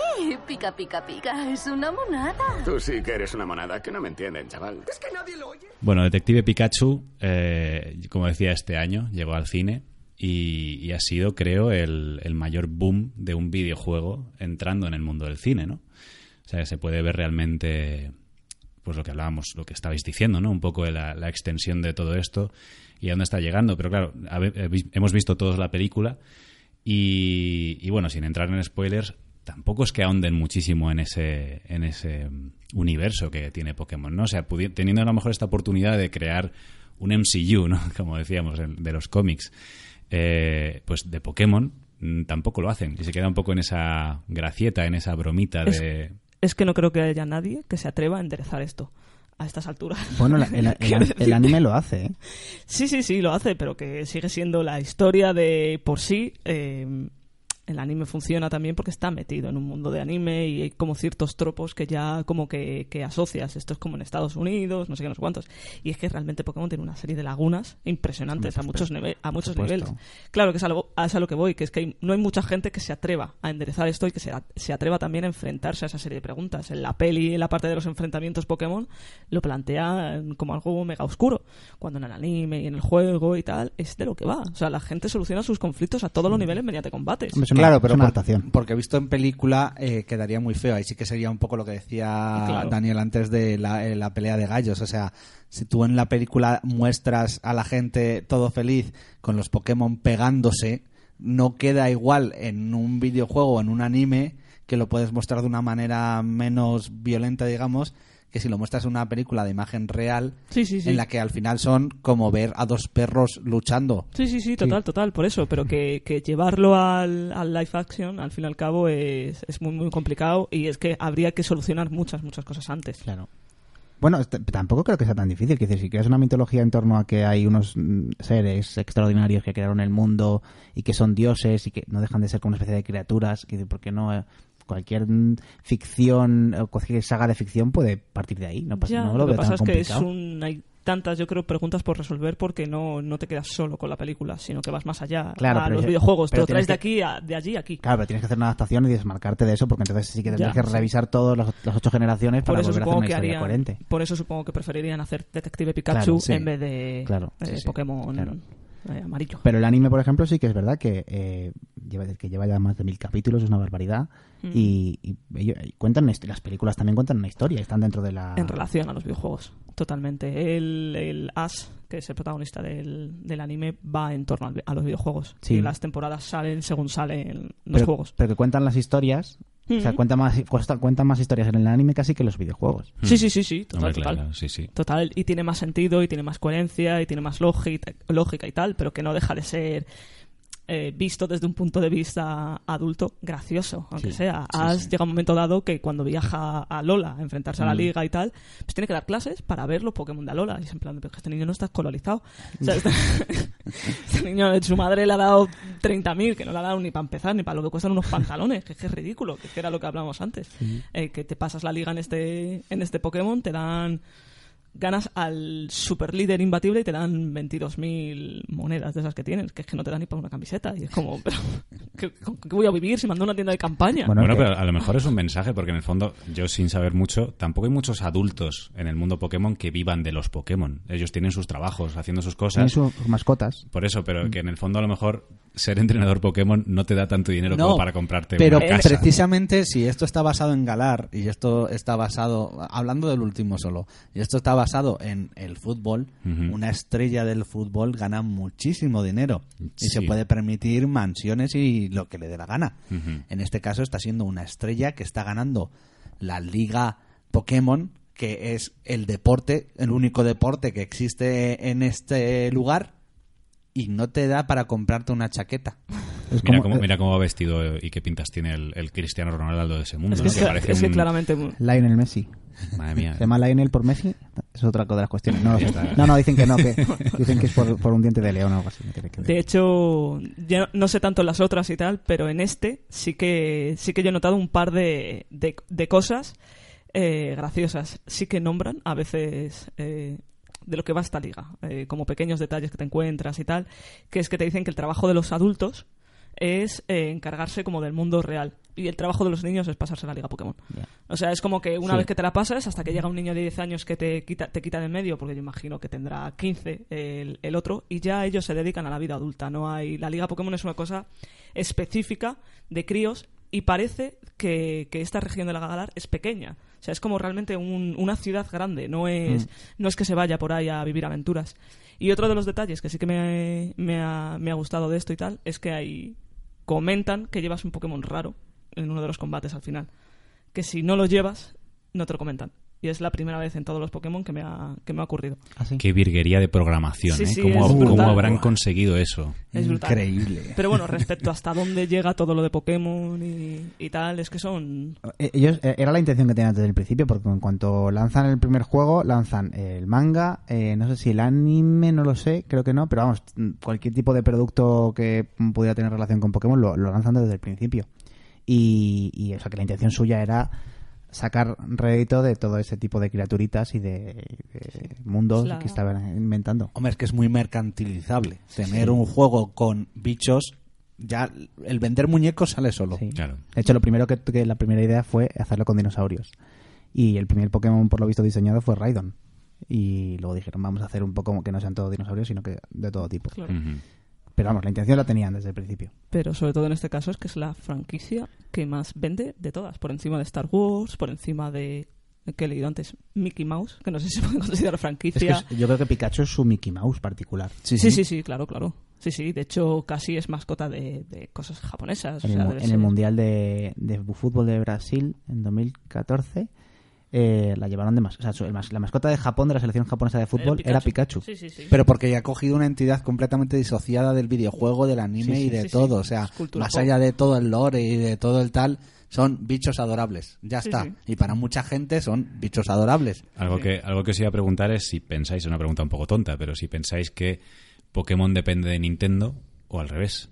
Speaker 8: pica, pica, pica. Es una monada.
Speaker 7: Tú sí que eres una monada, que no me entienden, chaval.
Speaker 6: Es que nadie lo oye.
Speaker 2: Bueno, Detective Pikachu, eh, como decía, este año llegó al cine y, y ha sido, creo, el, el mayor boom de un videojuego entrando en el mundo del cine, ¿no? O sea, que se puede ver realmente pues lo que hablábamos, lo que estabais diciendo, ¿no? Un poco de la, la extensión de todo esto y a dónde está llegando. Pero claro, eh, hemos visto todos la película y, y bueno, sin entrar en spoilers, tampoco es que ahonden muchísimo en ese, en ese mm, universo que tiene Pokémon, ¿no? O sea, teniendo a lo mejor esta oportunidad de crear un MCU, ¿no? (laughs) Como decíamos, de los cómics, eh, pues de Pokémon mm, tampoco lo hacen y se queda un poco en esa gracieta, en esa bromita
Speaker 4: Es-
Speaker 2: de...
Speaker 4: Es que no creo que haya nadie que se atreva a enderezar esto a estas alturas.
Speaker 3: Bueno, la- (laughs) el, anime lo hace, ¿eh?
Speaker 4: Sí, sí, sí, lo hace, pero que sigue siendo la historia de por sí. eh, el anime funciona también porque está metido en un mundo de anime y hay como ciertos tropos que ya como que, que asocias. Esto es como en Estados Unidos, no sé qué, no sé cuántos. Y es que realmente Pokémon tiene una serie de lagunas impresionantes a muchos, nive- a muchos niveles. Claro que es, algo, es a lo que voy, que es que hay- no hay mucha gente que se atreva a enderezar esto y que se, a- se atreva también a enfrentarse a esa serie de preguntas. En la peli, en la parte de los enfrentamientos Pokémon, lo plantea como algo mega oscuro. Cuando en el anime y en el juego y tal, es de lo que va. O sea, la gente soluciona sus conflictos a todos los niveles mediante combates.
Speaker 3: Una,
Speaker 5: claro,
Speaker 3: es
Speaker 5: pero
Speaker 3: una adaptación.
Speaker 5: porque visto en película eh, quedaría muy feo. Ahí sí que sería un poco lo que decía
Speaker 4: Claro.
Speaker 5: Daniel antes de la, eh, la pelea de gallos. O sea, si tú en la película muestras a la gente todo feliz con los Pokémon pegándose, no queda igual en un videojuego o en un anime que lo puedes mostrar de una manera menos violenta, digamos, que si lo muestras en una película de imagen real
Speaker 4: Sí, sí, sí.
Speaker 5: en la que al final son como ver a dos perros luchando.
Speaker 4: Sí, sí, sí, total, total, por eso, pero que, que llevarlo al, al live action, al fin y al cabo, es, es muy, muy complicado y es que habría que solucionar muchas, muchas cosas antes.
Speaker 3: Claro. Bueno, est- tampoco creo que sea tan difícil. Que decir, si creas una mitología en torno a que hay unos mm, seres extraordinarios que crearon el mundo y que son dioses y que no dejan de ser como una especie de criaturas, que, ¿por qué no? Eh, Cualquier ficción o cualquier saga de ficción puede partir de ahí. No, pasa-
Speaker 4: Ya,
Speaker 3: no
Speaker 4: lo,
Speaker 3: lo,
Speaker 4: que pasa
Speaker 3: tan
Speaker 4: es que es
Speaker 3: complicado.
Speaker 4: un, hay tantas, yo creo, preguntas por resolver porque no, no te quedas solo con la película, sino que vas más allá
Speaker 3: Claro,
Speaker 4: a los videojuegos, te lo traes de aquí a, de allí a aquí.
Speaker 3: Claro, pero tienes que hacer una adaptación y desmarcarte de eso, porque entonces sí que tendrías
Speaker 4: Ya,
Speaker 3: que
Speaker 4: sí.
Speaker 3: revisar todas las, ocho generaciones
Speaker 4: Por
Speaker 3: para
Speaker 4: eso
Speaker 3: volver a hacer una historia
Speaker 4: harían,
Speaker 3: coherente.
Speaker 4: por eso supongo que preferirían hacer Detective Pikachu
Speaker 3: Claro, sí.
Speaker 4: en vez de
Speaker 3: Claro,
Speaker 4: eh,
Speaker 3: sí.
Speaker 4: Pokémon. Eh, amarillo.
Speaker 3: Pero el anime, por ejemplo, sí que es verdad que, eh, lleva, que lleva ya más de mil capítulos, es una barbaridad.
Speaker 4: Mm.
Speaker 3: Y, y ello- y cuentan las películas también cuentan una historia, están dentro de la...
Speaker 4: en relación a los videojuegos, totalmente. El, el Ash, que es el protagonista del, del anime, va en torno a los videojuegos.
Speaker 3: Sí.
Speaker 4: Y las temporadas salen según salen los
Speaker 3: pero,
Speaker 4: juegos.
Speaker 3: pero que cuentan las historias, o sea,
Speaker 4: Ujú.
Speaker 3: cuentan más, cuesta- cuentan más historias en el anime casi que en los videojuegos.
Speaker 4: Sí, sí, sí, sí, total,
Speaker 2: Hombre,
Speaker 4: total.
Speaker 2: claro, sí, sí.
Speaker 4: Total, y tiene más sentido, y tiene más coherencia, y tiene más lógica, lógica y tal, pero que no deja de ser eh, visto desde un punto de vista adulto gracioso, aunque
Speaker 3: Sí,
Speaker 4: sea.
Speaker 2: sí,
Speaker 4: llega un momento dado que cuando viaja a Lola a enfrentarse a la
Speaker 3: Mm.
Speaker 4: liga y tal, pues tiene que dar clases para ver los Pokémon de Alola. Y es en plan, este niño no está escolarizado. O sea, este, (laughs) este niño, su madre le ha dado 30.000, que no le ha dado ni para empezar, ni para lo que cuestan unos pantalones, que es, que es ridículo, que era lo que hablábamos antes. Eh, que te pasas la liga en este, en este Pokémon, te dan ganas al super líder imbatible y te dan 22.000 monedas de esas que tienes, que es que no te dan ni para una camiseta. Y es como, (laughs) pero, ¿qué, voy a vivir si mando una tienda de campaña?
Speaker 3: Bueno,
Speaker 2: pero a lo mejor es un mensaje, porque en el fondo, yo sin saber mucho, tampoco hay muchos adultos en el mundo Pokémon que vivan de los Pokémon. Ellos tienen sus trabajos, haciendo sus
Speaker 3: Tienen
Speaker 2: cosas.
Speaker 3: sus mascotas.
Speaker 2: Por eso, pero que en el fondo a lo mejor ser entrenador Pokémon no te da tanto dinero
Speaker 5: No,
Speaker 2: como para comprarte
Speaker 5: Pero
Speaker 2: una casa.
Speaker 5: precisamente si esto está basado en Galar y esto está basado, hablando del último solo, y esto está basado en el fútbol, una estrella del fútbol gana muchísimo dinero y se puede permitir mansiones y lo que le dé la gana. En este caso está siendo una estrella que está ganando la liga Pokémon, que es el deporte, el único deporte que existe en este lugar y no te da para comprarte una chaqueta.
Speaker 3: Es
Speaker 2: Mira,
Speaker 3: como-
Speaker 2: cómo, mira cómo va vestido y qué pintas tiene el, el Cristiano Ronaldo de ese mundo.
Speaker 4: es que,
Speaker 2: ¿no?
Speaker 4: es,
Speaker 2: Que
Speaker 4: que-
Speaker 2: parece
Speaker 4: es que
Speaker 2: un-
Speaker 4: claramente...
Speaker 3: Lionel Messi.
Speaker 2: Madre mía.
Speaker 3: ¿Se llama Lionel por Messi? Es otra de las cuestiones. No, no, no, dicen que no, que (laughs) dicen que es por, por un diente de león o algo así. no tiene que ver.
Speaker 4: De hecho, ya no sé tanto en las otras y tal, pero en este sí que sí que yo he notado un par de, de, de cosas eh, graciosas. Sí que nombran a veces eh, de lo que va esta liga, eh, como pequeños detalles que te encuentras y tal, que es que te dicen que el trabajo de los adultos es eh, encargarse como del mundo real y el trabajo de los niños es pasarse la liga Pokémon. O sea, es como que una
Speaker 3: Sí.
Speaker 4: vez que te la pasas, hasta que llega un niño de 10 años que te quita, te quita de en medio, porque yo imagino que tendrá 15 el, el otro, y ya ellos se dedican a la vida adulta. No hay La Liga Pokémon es una cosa específica de críos y parece que, que esta región de la Galar es pequeña. O sea, es como realmente un- una ciudad grande, no es, no es que se vaya por ahí a vivir aventuras. Y otro de los detalles que sí que me, me ha, me ha gustado de esto y tal es que hay comentan que llevas un Pokémon raro en uno de los combates al final. Que si no lo llevas, no te lo comentan. Y es la primera vez en todos los Pokémon que me ha, que me ha ocurrido.
Speaker 3: Así.
Speaker 2: Qué virguería de programación,
Speaker 4: Sí,
Speaker 2: ¿eh?
Speaker 4: sí,
Speaker 2: ¿Cómo,
Speaker 4: es
Speaker 2: cómo habrán conseguido eso?
Speaker 4: Es brutal.
Speaker 5: Increíble.
Speaker 4: Pero bueno, respecto hasta dónde llega todo lo de Pokémon y, y tal, es que son...
Speaker 3: Eh, Ellos, eh, era la intención que tenían desde el principio, porque en cuanto lanzan el primer juego, lanzan el manga, eh, no sé si el anime, no lo sé, creo que no, pero vamos, cualquier tipo de producto que pudiera tener relación con Pokémon lo, lo lanzan desde el principio. Y, y, o sea, que la intención suya era sacar rédito de todo ese tipo de criaturitas y de, de mundos que estaban inventando.
Speaker 5: Hombre, es que es muy mercantilizable. Tener un juego con bichos, ya el vender muñecos sale solo.
Speaker 3: Sí.
Speaker 2: Claro.
Speaker 3: De hecho, lo primero que, que la primera idea fue hacerlo con dinosaurios. Y el primer Pokémon, por lo visto, diseñado fue Raidon. Y luego dijeron, vamos a hacer un Pokémon que no sean todos dinosaurios, sino que de todo tipo.
Speaker 4: Claro.
Speaker 3: Pero vamos, la intención la tenían desde el principio.
Speaker 4: Pero sobre todo en este caso es que es la franquicia que más vende de todas. Por encima de Star Wars, por encima de... que he leído antes? Mickey Mouse, que no sé si se puede (laughs) considerar
Speaker 3: Es que
Speaker 4: franquicia.
Speaker 3: es- yo creo que Pikachu es su Mickey Mouse particular.
Speaker 4: Sí, sí, sí, claro, claro. Sí, sí, de hecho casi es mascota de, de cosas japonesas.
Speaker 3: En, el,
Speaker 4: sea,
Speaker 3: en Mundial de, de Fútbol de Brasil en 2014 eh, la llevaron de mas- o sea, la mascota de Japón de la selección japonesa de fútbol era Pikachu.
Speaker 4: Sí, sí, sí.
Speaker 5: Pero porque ya ha cogido una entidad completamente disociada del videojuego, del anime
Speaker 3: Sí, sí,
Speaker 5: y de
Speaker 4: sí, sí.
Speaker 5: todo. O sea, más allá de todo el lore y de todo el tal, son bichos adorables. Ya está.
Speaker 4: sí.
Speaker 5: Y para mucha gente son bichos adorables.
Speaker 2: Algo que, algo que os iba a preguntar es si pensáis, es una pregunta un poco tonta, pero si pensáis que Pokémon depende de Nintendo o al revés.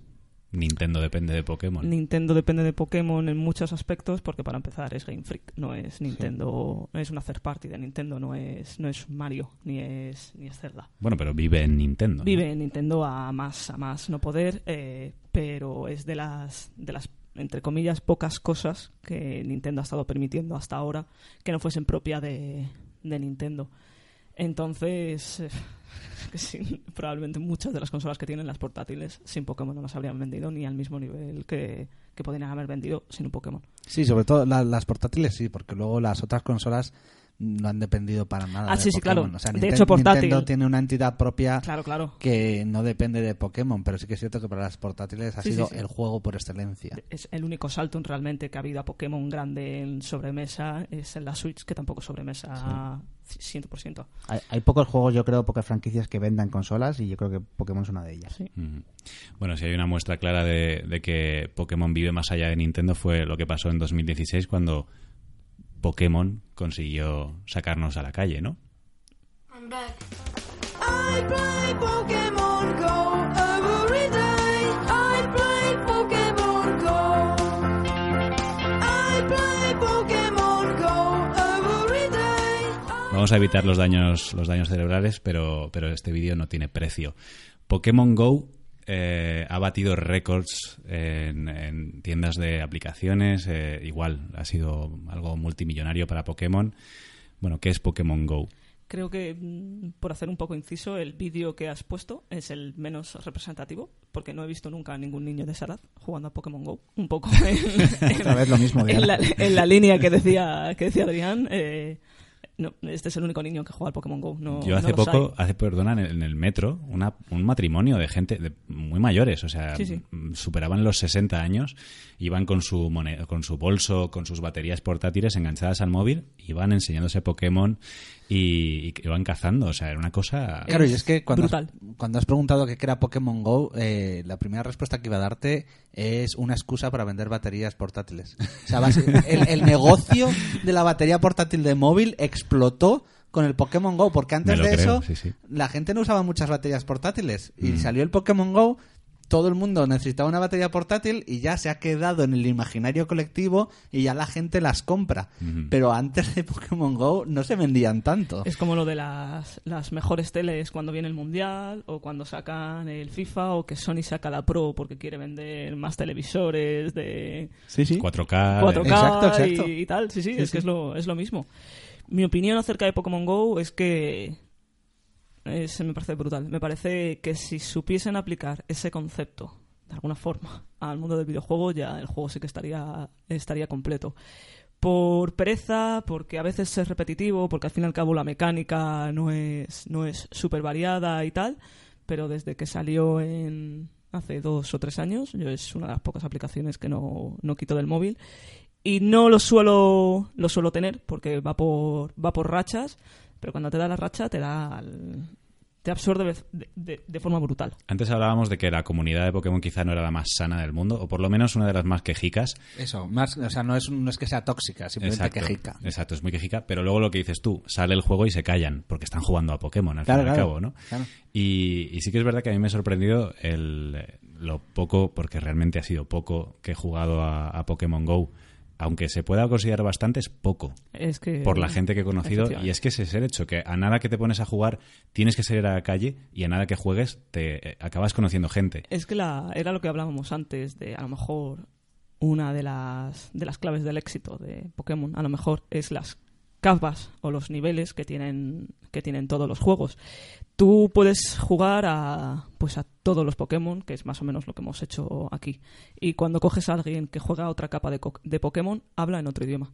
Speaker 2: Nintendo depende de Pokémon.
Speaker 4: Nintendo depende de Pokémon en muchos aspectos porque para empezar es Game Freak, no es Nintendo, es una third party de Nintendo, no es no es Mario ni es ni es Zelda.
Speaker 2: Bueno, pero vive en Nintendo. ¿no?
Speaker 4: Vive en Nintendo a más a más no poder, eh, pero es de las de las entre comillas pocas cosas que Nintendo ha estado permitiendo hasta ahora que no fuesen propia de, de Nintendo. Entonces, eh, (laughs) que sí, probablemente muchas de las consolas que tienen las portátiles sin Pokémon no las habrían vendido ni al mismo nivel que, que podrían haber vendido sin un Pokémon.
Speaker 5: Sí, sobre todo la- las portátiles sí, porque luego las otras consolas no han dependido para nada.
Speaker 4: Ah,
Speaker 5: de
Speaker 4: sí, sí,
Speaker 5: Pokémon.
Speaker 4: claro.
Speaker 5: O sea,
Speaker 4: De
Speaker 5: Ninten-
Speaker 4: hecho, portátil.
Speaker 5: Nintendo tiene una entidad propia
Speaker 4: Claro, claro.
Speaker 5: que no depende de Pokémon, pero sí que es cierto que para las portátiles ha
Speaker 4: Sí,
Speaker 5: sido
Speaker 4: sí.
Speaker 5: el juego por excelencia.
Speaker 4: Es el único salto en realmente que ha habido a Pokémon grande en sobremesa es en la Switch, que tampoco es sobremesa 100%.
Speaker 3: Hay, hay pocos juegos, yo creo, pocas franquicias que vendan consolas y yo creo que Pokémon es una de ellas.
Speaker 4: Sí.
Speaker 2: Bueno, si hay una muestra clara de, de que Pokémon vive más allá de Nintendo fue lo que pasó en 2016 cuando Pokémon consiguió sacarnos a la calle, ¿no?
Speaker 9: I play Pokemon Go every day. I play Pokemon Go. I play Pokemon Go every day.
Speaker 2: Vamos a evitar los daños, los daños cerebrales, pero, pero este vídeo no tiene precio. Pokémon Go eh, ha batido récords en, en tiendas de aplicaciones. eh, igual, ha sido algo multimillonario para Pokémon. Bueno, ¿qué es Pokémon Go?
Speaker 4: Creo que, mm, por hacer un poco inciso, el vídeo que has puesto es el menos representativo, porque no he visto nunca a ningún niño de esa edad jugando a Pokémon GO. Un poco (laughs) en,
Speaker 3: Otra vez lo mismo,
Speaker 4: en,
Speaker 3: Diana.
Speaker 4: la, en la línea que (laughs) decía, que decía Adrián. eh, no, este es el único niño que juega al Pokémon GO. No,
Speaker 2: Yo hace
Speaker 4: no
Speaker 2: poco, hace perdona, en el, en el metro, una- un matrimonio de gente de- muy mayores, o sea,
Speaker 4: Sí, sí.
Speaker 2: m- superaban los 60 años, iban con su mone- con su bolso, con sus baterías portátiles enganchadas al móvil, iban enseñándose Pokémon y, y que iban cazando, o sea, era una cosa...
Speaker 5: Claro, y es que cuando has, cuando has preguntado qué era Pokémon Go, eh, la primera respuesta que iba a darte es una excusa para vender baterías portátiles. O sea, vas- el, el negocio de la batería portátil de móvil explotó con el Pokémon Go, porque antes de
Speaker 2: creo,
Speaker 5: eso
Speaker 2: sí, sí.
Speaker 5: la gente no usaba muchas baterías portátiles y
Speaker 2: Mm.
Speaker 5: salió el Pokémon Go. Todo el mundo necesitaba una batería portátil y ya se ha quedado en el imaginario colectivo y ya la gente las compra. Pero antes de Pokémon Go no se vendían tanto.
Speaker 4: Es como lo de las, las mejores teles cuando viene el Mundial o cuando sacan el FIFA o que Sony saca la Pro porque quiere vender más televisores de
Speaker 5: Sí, sí.
Speaker 2: 4K...
Speaker 4: 4K
Speaker 5: Exacto, exacto.
Speaker 4: Y, y tal. Sí, sí,
Speaker 5: Sí,
Speaker 4: es
Speaker 5: sí.
Speaker 4: que es lo, es lo mismo. Mi opinión acerca de Pokémon Go es que es- me parece brutal. Me parece que si supiesen aplicar ese concepto de alguna forma al mundo del videojuego, ya el juego sí que estaría, estaría completo. por pereza, porque a veces es repetitivo, porque al fin y al cabo la mecánica no es no es súper variada y tal, pero desde que salió en hace dos o tres años, yo es una de las pocas aplicaciones que no, no quito del móvil y no lo suelo lo suelo tener porque va por va por rachas, pero cuando te da la racha te da te absorbe de, de- de forma brutal.
Speaker 2: Antes hablábamos de que la comunidad de Pokémon quizá no era la más sana del mundo, o por lo menos una de las más quejicas.
Speaker 5: Eso, más, o sea, no es, no es que sea tóxica, simplemente
Speaker 2: Exacto,
Speaker 5: quejica.
Speaker 2: exacto, es muy quejica. Pero luego lo que dices tú, sale el juego y se callan, porque están jugando a Pokémon al
Speaker 5: Claro,
Speaker 2: fin y al cabo, ¿no?
Speaker 5: claro.
Speaker 2: Y, y sí que es verdad que a mí me ha sorprendido el, lo poco, porque realmente ha sido poco que he jugado a, a Pokémon Go. Aunque se pueda considerar bastante, es poco
Speaker 4: Es que
Speaker 2: por la gente que he conocido. Y es que ese es el hecho, que a nada que te pones a jugar tienes que salir a la calle y a nada que juegues te eh, acabas conociendo gente.
Speaker 4: Es que la, era lo que hablábamos antes de a lo mejor una de las, de las claves del éxito de Pokémon, a lo mejor es las capas o los niveles que tienen, que tienen todos los juegos. Tú puedes jugar a, pues a todos los Pokémon, que es más o menos lo que hemos hecho aquí. Y cuando coges a alguien que juega a otra capa de, de Pokémon, habla en otro idioma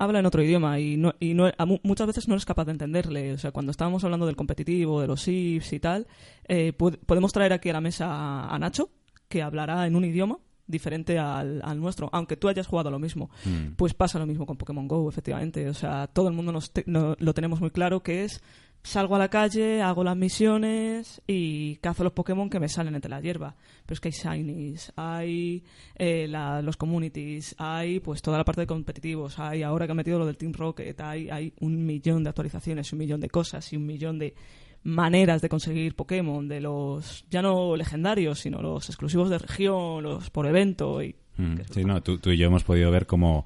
Speaker 4: habla en otro idioma y, no, y no, a mu- muchas veces no eres capaz de entenderle. O sea, cuando estábamos hablando del competitivo, de los IFs y tal, eh, podemos traer aquí a la mesa a, a Nacho, que hablará en un idioma diferente al, al nuestro, aunque tú hayas jugado lo mismo.
Speaker 2: Mm.
Speaker 4: Pues pasa lo mismo con Pokémon Go, efectivamente. O sea, todo el mundo nos te- no- lo tenemos muy claro que es salgo a la calle, hago las misiones y cazo los Pokémon que me salen entre la hierba. Pero es que hay Shinies, hay eh, la- los communities, hay pues toda la parte de competitivos, hay ahora que han metido lo del Team Rocket, hay, hay un millón de actualizaciones, un millón de cosas y un millón de maneras de conseguir Pokémon, de los ya no legendarios, sino los exclusivos de región, los por evento y
Speaker 2: Mm, Sí, no, tú, tú y yo hemos podido ver cómo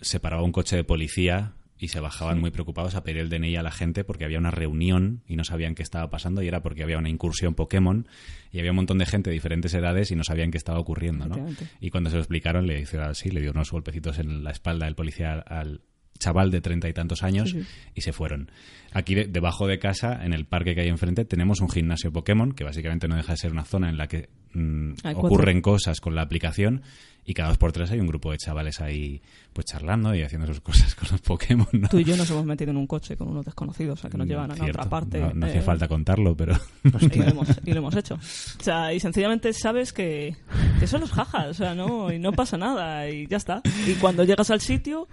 Speaker 2: se paraba un coche de policía y se bajaban muy preocupados a pedir el DNI a la gente porque había una reunión y no sabían qué estaba pasando y era porque había una incursión Pokémon y había un montón de gente de diferentes edades y no sabían qué estaba ocurriendo, ¿no? Y cuando se lo explicaron le hizo así, le dio unos golpecitos en la espalda del policía al chaval de treinta y tantos años y se fueron. Aquí de- debajo de casa, en el parque que hay enfrente, tenemos un gimnasio Pokémon que básicamente no deja de ser una zona en la que mm, ocurren cosas con la aplicación y cada dos por tres hay un grupo de chavales ahí pues charlando y haciendo sus (laughs) cosas con los Pokémon. ¿no?
Speaker 4: tú y yo nos hemos metido en un coche con unos desconocidos, o sea, que nos llevan a otra parte.
Speaker 2: No, no hacía
Speaker 4: eh,
Speaker 2: falta contarlo, pero... (laughs)
Speaker 4: y lo, hemos, y lo hemos hecho. O sea, y sencillamente sabes que, que son los jajas, o sea, no, y no pasa nada, y ya está. Y cuando llegas al sitio,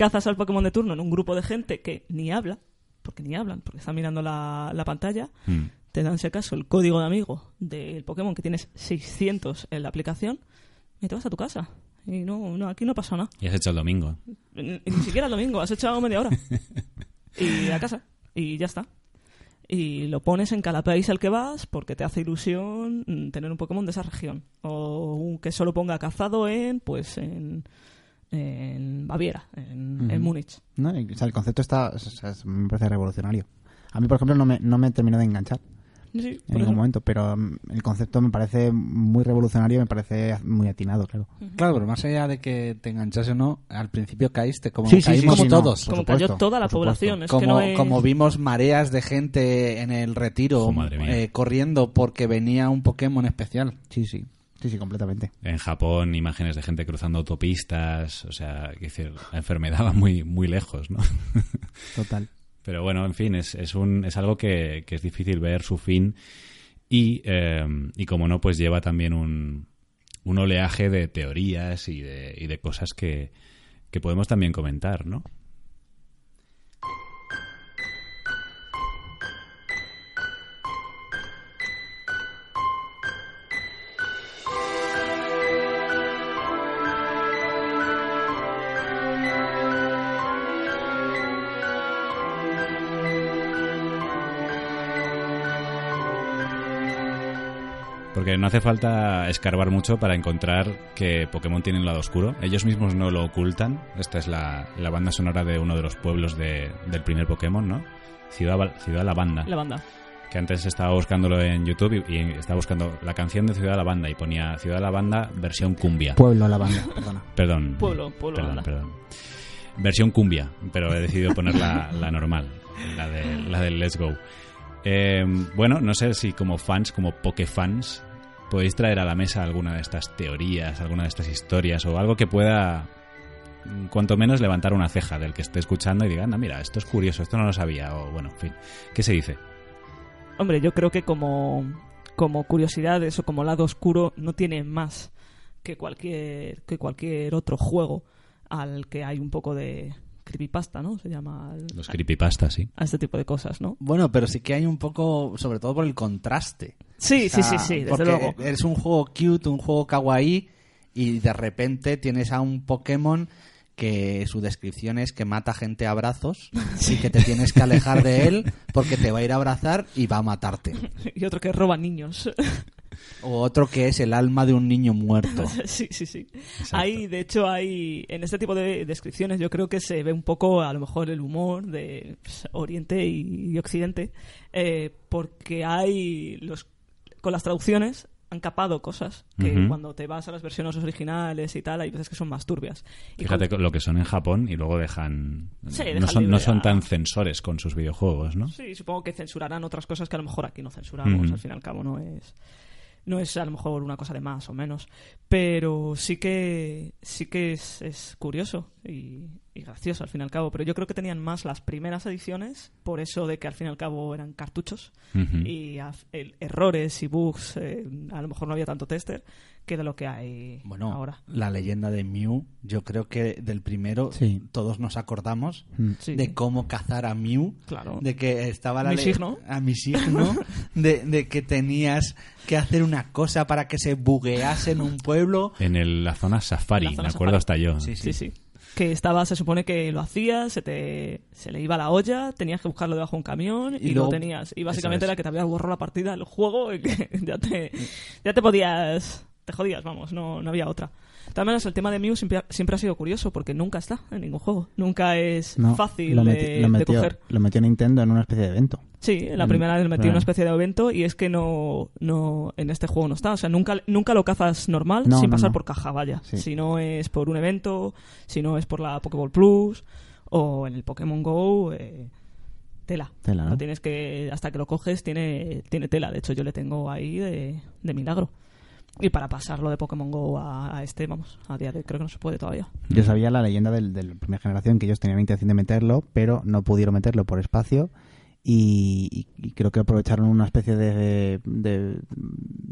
Speaker 4: cazas al Pokémon de turno en un grupo de gente que ni habla, porque ni hablan, porque están mirando la, la pantalla,
Speaker 2: Mm.
Speaker 4: te dan, si acaso, el código de amigo del Pokémon que tienes 600 en la aplicación, y te vas a tu casa. Y no, no aquí no pasa nada.
Speaker 2: Y has hecho el domingo.
Speaker 4: Ni, ni siquiera el domingo, has echado media hora. (laughs) Y a casa. Y ya está. Y lo pones en cada país al que vas porque te hace ilusión tener un Pokémon de esa región. O un que solo ponga cazado en, pues, en, en Baviera, en. Múnich.
Speaker 3: ¿no? O sea, el concepto está, o sea, es- me parece revolucionario. A mí, por ejemplo, no me, no me terminó de enganchar
Speaker 4: Sí,
Speaker 3: en ningún
Speaker 4: eso.
Speaker 3: momento, pero mm, el concepto me parece muy revolucionario y me parece muy atinado, claro.
Speaker 5: Claro, pero más allá de que te enganchase o no, al principio caíste como
Speaker 3: Sí,
Speaker 5: caímos
Speaker 3: sí,
Speaker 5: todos.
Speaker 4: Como cayó toda la población. Es
Speaker 5: como,
Speaker 4: que no
Speaker 5: como vimos mareas de gente en el retiro eh, corriendo porque venía un Pokémon especial.
Speaker 3: Sí, sí, sí, sí, completamente.
Speaker 2: En Japón, imágenes de gente cruzando autopistas, o sea, decir, la enfermedad va muy, muy lejos, ¿no? (laughs)
Speaker 3: Total.
Speaker 2: Pero bueno, en fin, es, es, un, es algo que, que es difícil ver su fin y, eh, y como no, pues lleva también un, un oleaje de teorías y de, y de cosas que, que podemos también comentar, ¿no? Porque no hace falta escarbar mucho para encontrar que Pokémon tiene un lado oscuro. Ellos mismos no lo ocultan. Esta es la, la banda sonora de uno de los pueblos de- del primer Pokémon, ¿no? Ciudad, Ciudad Lavanda.
Speaker 4: La banda.
Speaker 2: Que antes estaba buscándolo en YouTube y, y estaba buscando la canción de Ciudad Lavanda y ponía Ciudad Lavanda versión cumbia.
Speaker 3: Pueblo, la banda, (laughs) perdona.
Speaker 2: Perdón.
Speaker 4: Pueblo, pueblo
Speaker 2: Perdón,
Speaker 4: Lavanda.
Speaker 2: perdón. Versión cumbia, pero he decidido poner la, la normal, la, de, la del Let's Go. Eh, bueno, no sé si como fans, como Pokefans, podéis traer a la mesa alguna de estas teorías, alguna de estas historias o algo que pueda mm, cuanto menos levantar una ceja del que esté escuchando y diga, anda, mira, esto es curioso, esto no lo sabía, o bueno, en fin, ¿qué se dice?
Speaker 4: Hombre, yo creo que como, como curiosidades o como lado oscuro no tiene más que cualquier, que cualquier otro juego al que hay un poco de creepypasta, ¿no? Se llama al-
Speaker 2: Los creepypastas, sí.
Speaker 4: a este tipo de cosas, ¿no?
Speaker 5: Bueno, pero sí que hay un poco, sobre todo por el contraste.
Speaker 4: Sí,
Speaker 5: O sea,
Speaker 4: sí, sí, sí, desde
Speaker 5: porque
Speaker 4: luego.
Speaker 5: Es un juego cute, un juego kawaii, y de repente tienes a un Pokémon que su descripción es que mata gente a brazos (laughs) y que te tienes que alejar de (laughs) él porque te va a ir a abrazar y va a matarte.
Speaker 4: Y otro que roba niños.
Speaker 5: O otro que es el alma de un niño muerto. (laughs)
Speaker 4: sí, sí, sí. Hay, de hecho, hay en este tipo de descripciones yo creo que se ve un poco a lo mejor el humor de pues, Oriente y, y Occidente, eh, porque hay los con las traducciones han capado cosas que
Speaker 2: Ujú.
Speaker 4: cuando te vas a las versiones originales y tal hay veces que son más turbias. Y
Speaker 2: Fíjate
Speaker 4: con-
Speaker 2: lo que son en Japón y luego dejan...
Speaker 4: Sí,
Speaker 2: no,
Speaker 4: dejan
Speaker 2: son, no son tan censores con sus videojuegos, ¿no?
Speaker 4: Sí, supongo que censurarán otras cosas que a lo mejor aquí no censuramos.
Speaker 2: Ujú.
Speaker 4: Al fin y al cabo no es no es a lo mejor una cosa de más o menos, pero sí que sí que es, es curioso y, y gracioso al fin y al cabo. Pero yo creo que tenían más las primeras ediciones por eso de que al fin y al cabo eran cartuchos y a- el- errores y bugs eh, a lo mejor no había tanto tester que de lo que hay
Speaker 5: Bueno,
Speaker 4: ahora.
Speaker 5: la leyenda de Mew, yo creo que del primero
Speaker 3: Sí.
Speaker 5: todos nos acordamos
Speaker 3: Mm.
Speaker 4: Sí.
Speaker 5: de cómo cazar a Mew,
Speaker 4: Claro.
Speaker 5: de que estaba la
Speaker 4: Mi signo.
Speaker 5: a mi signo, (laughs) de, de que tenías que hacer una cosa para que se buguease en un pueblo.
Speaker 2: En el- la zona Safari,
Speaker 4: La zona
Speaker 2: me acuerdo
Speaker 4: Safari.
Speaker 2: hasta yo.
Speaker 5: Sí,
Speaker 4: Sí, sí. Que estaba, se supone que lo hacías, se te se le iba la olla, tenías que buscarlo debajo de un camión y,
Speaker 5: Y
Speaker 4: luego
Speaker 5: luego-
Speaker 4: tenías. Y básicamente era que te habías borrado la partida del juego y que (laughs) ya te, ya te podías. Te jodías, vamos, no, no había otra. De todas maneras, el tema de Mew siempre, ha- siempre ha sido curioso porque nunca está en ningún juego. Nunca es
Speaker 3: No,
Speaker 4: fácil
Speaker 3: lo,
Speaker 4: de,
Speaker 3: meti- lo
Speaker 4: de
Speaker 3: metió,
Speaker 4: coger.
Speaker 3: lo metió Nintendo en una especie de evento.
Speaker 4: Sí, la
Speaker 3: En-
Speaker 4: primera vez metí
Speaker 3: claro.
Speaker 4: una especie de evento y es que no, no en este juego no está. O sea, nunca, nunca lo cazas normal
Speaker 3: No,
Speaker 4: sin pasar por caja, vaya.
Speaker 3: Sí.
Speaker 4: Si no es por un evento, si no es por la Pokéball Plus o en el Pokémon Go, eh, tela.
Speaker 3: Tela, ¿no?
Speaker 4: Lo tienes que, hasta que lo coges, tiene, tiene tela. De hecho, yo le tengo ahí de, de milagro. Y para pasarlo de Pokémon Go a, a este, vamos, a día de hoy creo que no se puede todavía.
Speaker 3: Yo sabía la leyenda del, de la primera generación que ellos tenían la intención de meterlo, pero no pudieron meterlo por espacio y, y- creo que aprovecharon una especie de, de,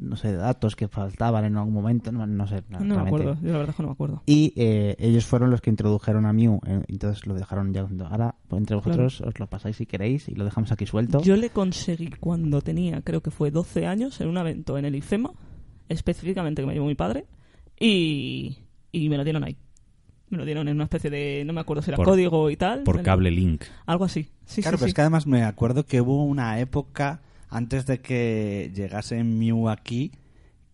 Speaker 3: no sé, de datos que faltaban en algún momento, no, no sé.
Speaker 4: No me
Speaker 3: realmente.
Speaker 4: acuerdo, yo la verdad es que no me acuerdo.
Speaker 3: Y eh, ellos fueron los que introdujeron a Mew, eh, entonces lo dejaron ya. Ahora, entre vosotros, os lo pasáis si queréis y lo dejamos aquí suelto.
Speaker 4: Yo le conseguí cuando tenía, creo que fue 12 años, en un evento en el IFEMA, específicamente que me llevó mi padre, y, y me lo dieron ahí. Me lo dieron en una especie de, no me acuerdo si era
Speaker 2: Por-
Speaker 4: código y tal.
Speaker 2: Por cable link.
Speaker 4: Algo así. Sí,
Speaker 5: claro,
Speaker 4: sí,
Speaker 5: pero
Speaker 4: sí.
Speaker 5: es que además me acuerdo que hubo una época antes de que llegase Mew aquí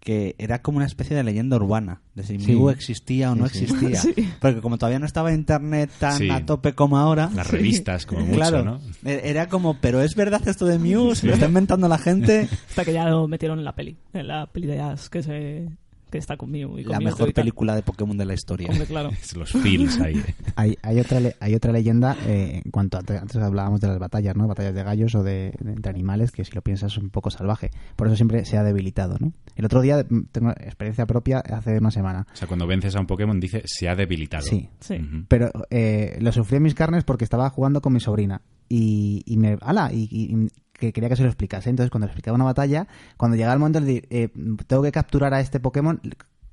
Speaker 5: que era como una especie de leyenda urbana, de si
Speaker 3: Sí.
Speaker 5: Mew existía o no
Speaker 3: sí.
Speaker 5: existía. (laughs)
Speaker 4: Sí.
Speaker 5: Porque como todavía no estaba internet tan
Speaker 2: Sí.
Speaker 5: a tope como ahora,
Speaker 2: Las revistas, como mucho,
Speaker 5: claro,
Speaker 2: ¿no?
Speaker 5: e- era como, pero es verdad esto de Mew, se lo está inventando la gente. (laughs)
Speaker 4: Hasta que ya lo metieron en la peli, en la peli de Ash, que, se, que está conmigo. Y
Speaker 5: La mejor película de Pokémon de la historia.
Speaker 4: Hombre, claro. (laughs)
Speaker 2: Es Los feels ahí. eh. (laughs)
Speaker 3: Hay, hay, otra, le- hay otra leyenda eh, en cuanto a, antes hablábamos de las batallas, ¿no? Batallas de gallos o de, de entre animales, que si lo piensas es un poco salvaje. Por eso siempre se ha debilitado, ¿no? El otro día, mm, tengo experiencia propia, hace una semana.
Speaker 2: O sea, cuando vences a un Pokémon dice se ha debilitado.
Speaker 3: Sí.
Speaker 4: Sí.
Speaker 3: Pero eh, lo sufrí en mis carnes porque estaba jugando con mi sobrina y, y me... ¡Hala! Y que quería que se lo explicase. Entonces, cuando le explicaba una batalla, cuando llegaba el momento de decir, eh, tengo que capturar a este Pokémon,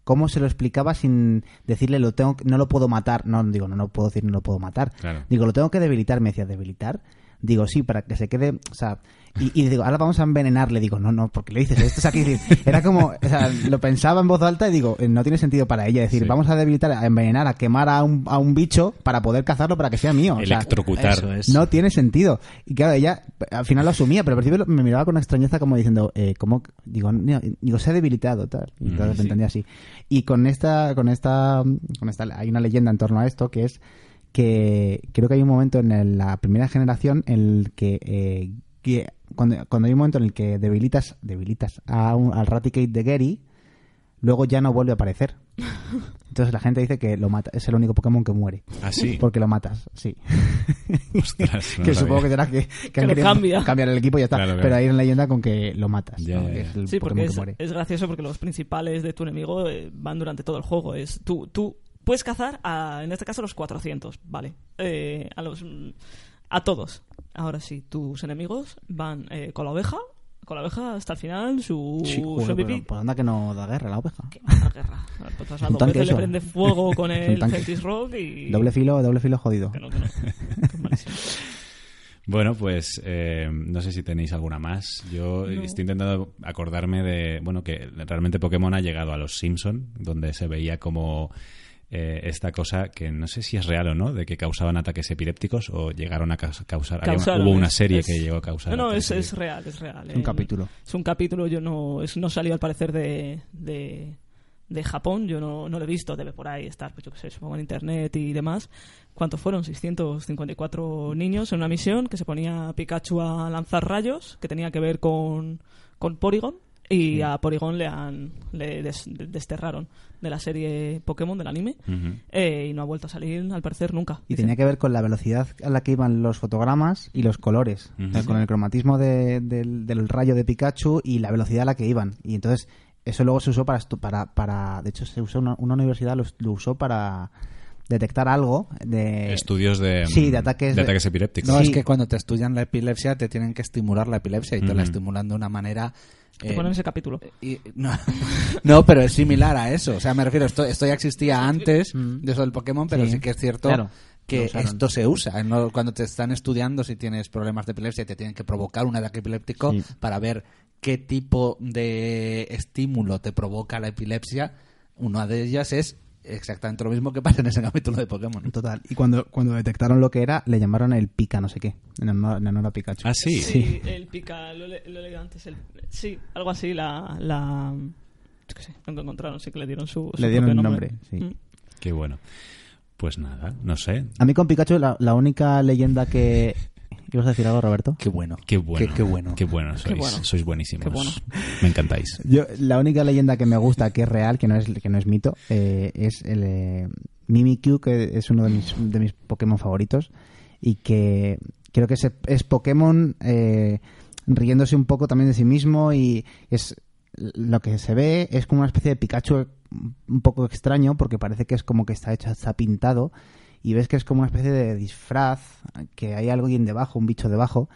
Speaker 3: ¿cómo se lo explicaba sin decirle, lo tengo, que- no lo puedo matar? No, digo, no, no puedo decir, no lo puedo matar.
Speaker 2: Claro.
Speaker 3: Digo, lo tengo que debilitar. Me decía, ¿debilitar? Digo, sí, para que se quede, o sea, y, y digo, ahora vamos a envenenarle. Digo, no, no, porque le dices esto, es aquí. Era como, o sea, lo pensaba en voz alta y digo, eh, no tiene sentido para ella decir,
Speaker 2: Sí.
Speaker 3: vamos a debilitar, a envenenar, a quemar a un, a un bicho para poder cazarlo para que sea mío. O sea,
Speaker 2: Electrocutar.
Speaker 5: eso es.
Speaker 3: no tiene sentido. Y claro, ella al final lo asumía, pero al principio me miraba con extrañeza como diciendo, eh, ¿cómo? Digo, no, digo, se ha debilitado, tal. Y
Speaker 2: Mm, sí.
Speaker 3: me entendía así. Y con esta, con esta, con esta, hay una leyenda en torno a esto que es que creo que hay un momento en el- la primera generación en el que, eh, que cuando, cuando hay un momento en el que debilitas, debilitas a un- al Raticate de Gary, luego ya no vuelve a aparecer. (laughs) Entonces la gente dice que lo mata, es el único Pokémon que muere.
Speaker 2: Ah, sí.
Speaker 3: Porque lo matas, sí.
Speaker 2: Ostras, (laughs) no
Speaker 3: que supongo que será que, que
Speaker 4: Que
Speaker 3: han
Speaker 4: lo
Speaker 3: querido
Speaker 4: cambia.
Speaker 3: cambiar el equipo y ya está.
Speaker 2: Claro, claro.
Speaker 3: Pero hay una leyenda con que lo matas.
Speaker 2: Ya,
Speaker 3: ¿no?
Speaker 2: ya,
Speaker 3: Que
Speaker 2: ya.
Speaker 3: es el
Speaker 4: Sí, porque es,
Speaker 3: que muere.
Speaker 4: es gracioso porque los principales de tu enemigo eh, van durante todo el juego. Es tú, tú puedes cazar, a, en este caso, a los 400, ¿vale? Eh, a los a todos. Ahora sí, tus enemigos van eh, con la oveja, con la oveja hasta el final, su,
Speaker 3: Sí, joder,
Speaker 4: su
Speaker 3: pero, pues anda que no da guerra la oveja.
Speaker 4: Qué mala guerra. (laughs) Pues
Speaker 3: tanque
Speaker 4: le prende fuego con (laughs) el. Celtis Rock y...
Speaker 3: Doble filo, doble filo jodido.
Speaker 4: Que no, que no. Que es. (laughs)
Speaker 2: Bueno, pues eh, no sé si tenéis alguna más. Yo
Speaker 4: No.
Speaker 2: estoy intentando acordarme de, bueno, que realmente Pokémon ha llegado a los Simpson, donde se veía como eh, esta cosa que no sé si es real o no, de que causaban ataques epilépticos o llegaron a caus- causar. una- hubo una serie
Speaker 4: es-
Speaker 2: que llegó a causar.
Speaker 4: No, no, es, es real, es real.
Speaker 3: Un
Speaker 4: eh.
Speaker 3: capítulo.
Speaker 4: Es un capítulo, yo no, es, no salió al parecer de, de, de Japón, yo no, no lo he visto, debe por ahí estar, pues yo qué sé, supongo en internet y demás. ¿Cuántos fueron? 654 niños en una misión que se ponía Pikachu a lanzar rayos, que tenía que ver con, con Porygon. Y a Porygon le han le des- desterraron de la serie Pokémon del anime eh, y no ha vuelto a salir al parecer nunca.
Speaker 3: Y tenía que ver con la velocidad a la que iban los fotogramas y los colores.
Speaker 2: Ujú.
Speaker 3: O sea, con el cromatismo de- del, del rayo de Pikachu y la velocidad a la que iban. Y entonces, eso luego se usó para... estu- para, para de hecho, se usó una, una universidad lo, lo usó para detectar algo de...
Speaker 2: Estudios de,
Speaker 3: Sí, de ataques
Speaker 2: de
Speaker 3: de-
Speaker 2: ataques epilépticos.
Speaker 5: No,
Speaker 3: Sí.
Speaker 5: es que cuando te estudian la epilepsia te tienen que estimular la epilepsia y te la estimulan de una manera... Eh,
Speaker 4: ponen ese capítulo.
Speaker 5: y- no, (laughs) no, pero es similar a eso. O sea, me refiero, esto, esto ya existía antes
Speaker 3: Mm.
Speaker 5: de eso del Pokémon, pero sí,
Speaker 3: Sí,
Speaker 5: que es cierto
Speaker 3: claro,
Speaker 5: que esto se usa. ¿no? Cuando te están estudiando si tienes problemas de epilepsia, te tienen que provocar un ataque epiléptico
Speaker 3: Sí.
Speaker 5: para ver qué tipo de estímulo te provoca la epilepsia. Una de ellas es exactamente lo mismo que pasa en ese (laughs) capítulo de Pokémon.
Speaker 3: Total. Y cuando, cuando detectaron lo que era, le llamaron el pica no sé qué. En honor, a Pikachu.
Speaker 2: Ah, sí.
Speaker 4: Sí, el pica, lo, le- lo he leído antes. El, sí, algo así, la. la yo qué sé, lo encontraron, sí que le dieron su. su
Speaker 3: Le dieron
Speaker 4: propio
Speaker 3: un nombre, sí.
Speaker 4: Mm.
Speaker 2: Qué bueno. Pues nada, no sé.
Speaker 3: A mí con Pikachu la, la única leyenda que... ¿Ibas a decir algo, Roberto?
Speaker 5: Qué bueno.
Speaker 2: Qué bueno.
Speaker 5: Qué, qué bueno.
Speaker 2: Qué bueno sois.
Speaker 4: bueno.
Speaker 2: Sois buenísimos.
Speaker 4: Qué bueno.
Speaker 2: Me encantáis. (laughs)
Speaker 3: Yo, la única leyenda que me gusta, que es real, que no es, que no es mito, eh, es el eh, Mimikyu, que es uno de mis, de mis Pokémon favoritos y que creo que es, es Pokémon eh, riéndose un poco también de sí mismo y es lo que se ve es como una especie de Pikachu un poco extraño porque parece que es como que está hecho, está pintado y ves que es como una especie de disfraz, que hay alguien debajo, un bicho debajo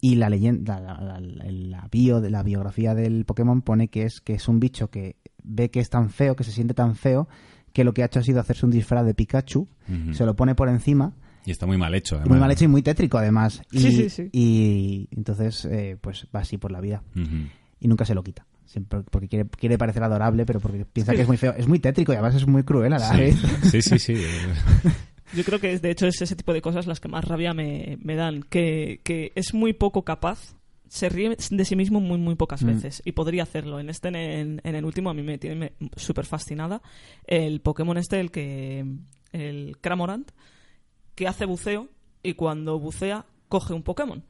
Speaker 3: y la leyenda, la, la- la- bio de la biografía del Pokémon pone que es que es un bicho que ve que es tan feo, que se siente tan feo, que lo que ha hecho ha sido hacerse un disfraz de Pikachu,
Speaker 2: Ujú.
Speaker 3: se lo pone por encima,
Speaker 2: Y está muy mal hecho.
Speaker 3: muy
Speaker 2: además.
Speaker 3: mal hecho y muy tétrico además. Y,
Speaker 4: Sí, sí, sí.
Speaker 3: y entonces eh, pues va así por la vida
Speaker 2: Ujú.
Speaker 3: y nunca se lo quita. Siempre porque quiere, quiere parecer adorable, pero porque piensa que es muy feo. Es muy tétrico y además es muy cruel a la vez.
Speaker 2: Sí, sí, sí. (laughs)
Speaker 4: Yo creo que de hecho es ese tipo de cosas las que más rabia me, me dan. Que, que es muy poco capaz. Se ríe de sí mismo muy, muy pocas
Speaker 3: Mm.
Speaker 4: veces. Y podría hacerlo. En este, en, en el último, a mí me tiene súper fascinada. El Pokémon este, el que. El Cramorant, que hace buceo y cuando bucea coge un Pokémon.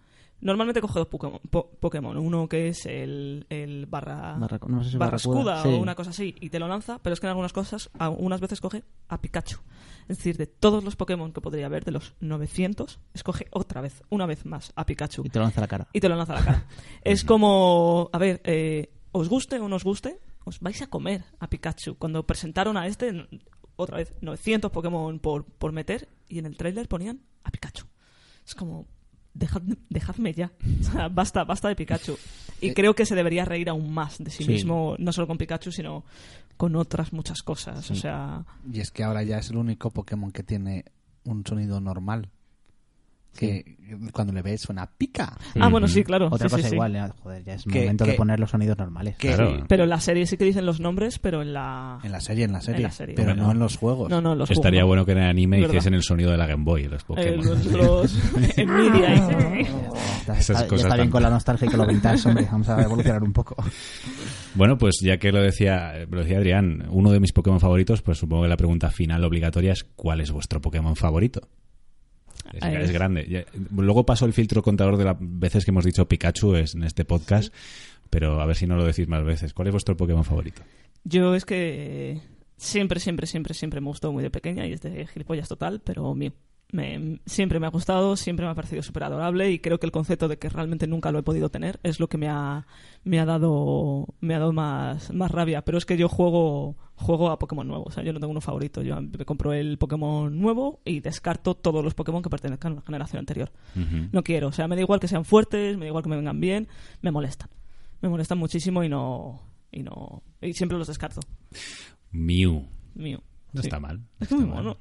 Speaker 4: Normalmente coge dos Pokémon. po- Pokémon. Uno que es el, el barra,
Speaker 3: Barracu- no sé si
Speaker 4: barrascuda
Speaker 3: barracuda, sí.
Speaker 4: o una cosa así y te lo lanza, pero es que en algunas cosas, algunas veces coge a Pikachu. Es decir, de todos los Pokémon que podría haber, de los 900, escoge otra vez, una vez más, a Pikachu
Speaker 3: Y te lo lanza a la cara.
Speaker 4: y te lo lanza a la cara. (laughs) es como, a ver, eh, os guste o no os guste, os vais a comer a Pikachu. Cuando presentaron a este, otra vez, 900 Pokémon por, por meter y en el tráiler ponían a Pikachu. Es como, dejad- dejadme ya. (laughs) O sea, basta, basta de Pikachu. Y
Speaker 5: Eh,
Speaker 4: creo que se debería reír aún más de sí,
Speaker 3: Sí.
Speaker 4: mismo, no solo con Pikachu, sino con otras muchas cosas. O sea,
Speaker 5: Y es que ahora ya es el único Pokémon que tiene un sonido normal. Que cuando le ves suena pica.
Speaker 4: ah, bueno, sí, claro.
Speaker 3: Otra
Speaker 4: sí,
Speaker 3: cosa
Speaker 4: sí.
Speaker 3: igual, ya, joder, ya es
Speaker 5: Que-
Speaker 3: momento de
Speaker 5: que-
Speaker 3: poner los sonidos normales.
Speaker 5: Que-
Speaker 2: Claro.
Speaker 4: Pero en la serie sí que dicen los nombres, pero en la...
Speaker 5: En la serie, en la serie.
Speaker 4: En la serie.
Speaker 5: Pero
Speaker 2: Bueno.
Speaker 5: no en los juegos.
Speaker 4: No, no, los
Speaker 2: Estaría
Speaker 4: juegos,
Speaker 2: bueno que en el anime
Speaker 4: ¿Verdad?
Speaker 2: hiciesen el sonido de la Game Boy, los
Speaker 4: Eh,
Speaker 2: Pokémon.
Speaker 4: los, los (laughs) Nvidia y- (laughs)
Speaker 3: Está,
Speaker 2: Esas
Speaker 3: está-
Speaker 2: cosas
Speaker 3: está bien con la nostalgia y con lo vintage, hombre. Vamos a evolucionar un poco.
Speaker 2: Bueno, pues ya que lo decía, lo decía Adrián, uno de mis Pokémon favoritos, pues supongo que la pregunta final obligatoria es ¿cuál es vuestro Pokémon favorito? Es, es grande. Luego paso el filtro contador de las veces que hemos dicho Pikachu es en este podcast, pero a ver si no lo decís más veces. ¿Cuál es vuestro Pokémon favorito?
Speaker 4: Yo es que siempre, siempre, siempre, siempre me gustó muy de pequeña y es de gilipollas total, pero mío. Me- siempre me ha gustado, siempre me ha parecido súper adorable y creo que el concepto de que realmente nunca lo he podido tener es lo que me ha, me ha dado, me ha dado más, más rabia. Pero es que yo juego, juego a Pokémon nuevos, o sea, yo no tengo uno favorito. Yo me compro el Pokémon nuevo y descarto todos los Pokémon que pertenezcan a la generación anterior. No quiero, o sea, me da igual que sean fuertes, me da igual que me vengan bien, me molestan. Me molestan muchísimo y no, y no, y siempre los descarto.
Speaker 2: Mew.
Speaker 4: Mío.
Speaker 2: No
Speaker 4: Sí.
Speaker 2: está mal.
Speaker 4: Es que muy mono.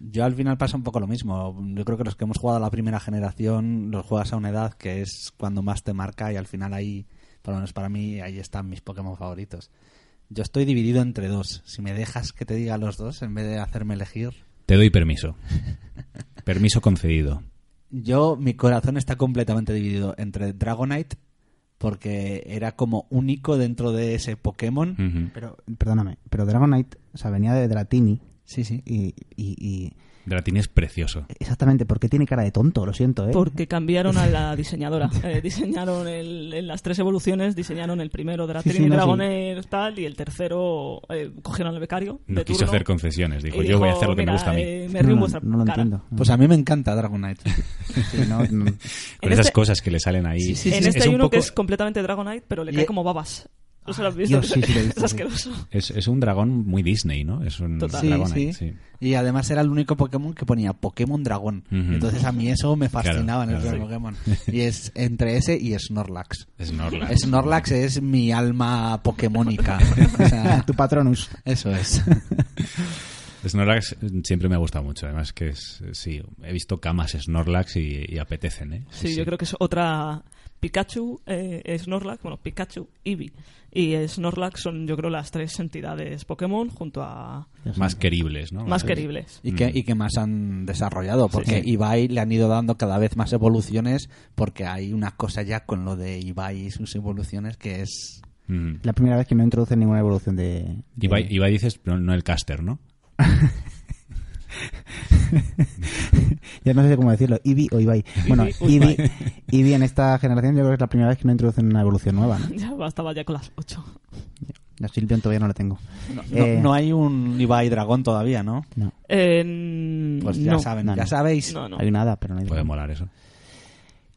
Speaker 5: Yo al final pasa un poco lo mismo. Yo creo que los que hemos jugado a la primera generación los juegas a una edad que es cuando más te marca y al final ahí, por lo menos para mí, ahí están mis Pokémon favoritos. Yo estoy dividido entre dos. Si me dejas que te diga los dos en vez de hacerme elegir,
Speaker 2: Te doy permiso. (laughs) permiso concedido.
Speaker 5: yo mi corazón está completamente dividido entre Dragonite porque era como único dentro de ese Pokémon.
Speaker 3: Pero, perdóname, pero Dragonite, o sea, venía de Dratini
Speaker 5: Sí, sí.
Speaker 3: y, y, y-
Speaker 2: Dratini es precioso.
Speaker 3: exactamente, ¿por qué tiene cara de tonto? Lo siento, ¿eh?
Speaker 4: Porque cambiaron a la (laughs) diseñadora. Eh, diseñaron el- en las tres evoluciones, diseñaron el primero de la
Speaker 3: Sí, no,
Speaker 4: Dragonair tal y el tercero eh, cogieron al becario.
Speaker 2: No
Speaker 4: de
Speaker 2: quiso
Speaker 4: turno,
Speaker 2: hacer concesiones. Dijo,
Speaker 4: y
Speaker 2: yo voy a hacer lo que
Speaker 4: "Mira,
Speaker 2: me gusta a mí.
Speaker 4: eh, me río en
Speaker 3: no,
Speaker 4: vuestra
Speaker 3: no lo
Speaker 4: cara".
Speaker 3: entiendo.
Speaker 5: Pues a mí me encanta Dragonite. (laughs)
Speaker 3: Sí, no, no.
Speaker 2: Con
Speaker 4: en
Speaker 2: esas
Speaker 4: este-
Speaker 2: cosas que le salen ahí.
Speaker 5: Sí, sí,
Speaker 4: en
Speaker 5: sí,
Speaker 4: este
Speaker 2: es
Speaker 4: hay
Speaker 2: un
Speaker 4: uno
Speaker 2: poco-
Speaker 4: que es completamente Dragonite, pero le
Speaker 5: Y-
Speaker 4: cae como babas. ¿No se lo has visto?
Speaker 3: Dios, sí, sí, lo he (laughs) visto,
Speaker 4: es asqueroso.
Speaker 2: Es, es un dragón muy Disney, ¿no? Es un
Speaker 4: Total.
Speaker 5: Sí,
Speaker 2: Dragonite,
Speaker 5: sí.
Speaker 2: sí.
Speaker 5: Y además era el único Pokémon que ponía Pokémon Dragón. Entonces a mí eso me fascinaba
Speaker 2: Claro,
Speaker 5: en el
Speaker 2: claro, sí.
Speaker 5: Pokémon. Y es entre ese y Snorlax.
Speaker 2: Snorlax.
Speaker 5: Snorlax es mi alma pokémónica. (laughs) O sea, (laughs)
Speaker 3: tu Patronus.
Speaker 5: eso es.
Speaker 2: Snorlax siempre me ha gustado mucho. Además que es, sí, he visto camas Snorlax y, y apetecen, ¿eh?
Speaker 4: Sí, yo creo que es otra. Pikachu, eh, Snorlax, bueno, Pikachu, Eevee y Snorlax son, yo creo, las tres entidades Pokémon junto a
Speaker 2: Más queribles, ¿no?
Speaker 4: más queribles.
Speaker 5: Y que, y que más han desarrollado, porque
Speaker 4: Sí.
Speaker 5: Ibai le han ido dando cada vez más evoluciones, porque hay una cosa ya con lo de Ibai y sus evoluciones que es...
Speaker 2: Mm.
Speaker 3: La primera vez que no introducen ninguna evolución de... de-
Speaker 2: Ibai, Ibai dices, pero no el caster, ¿no? (laughs) (laughs)
Speaker 3: ya no sé cómo decirlo, Eevee o Ibai. Bueno. Eevee, Eevee en esta generación yo creo que es la primera vez que no introducen una evolución nueva, ¿no?
Speaker 4: Ya bastaba ya con las ocho.
Speaker 3: La Silvion todavía no la tengo.
Speaker 5: No,
Speaker 3: Eh,
Speaker 5: no- no hay un Ibai dragón todavía, ¿no?
Speaker 3: no,
Speaker 4: Eh,
Speaker 5: Pues ya
Speaker 4: no.
Speaker 5: saben,
Speaker 3: no,
Speaker 5: ya
Speaker 3: no.
Speaker 5: sabéis.
Speaker 4: No, no.
Speaker 3: hay nada, pero no hay
Speaker 2: Puede
Speaker 3: dragón.
Speaker 2: molar eso.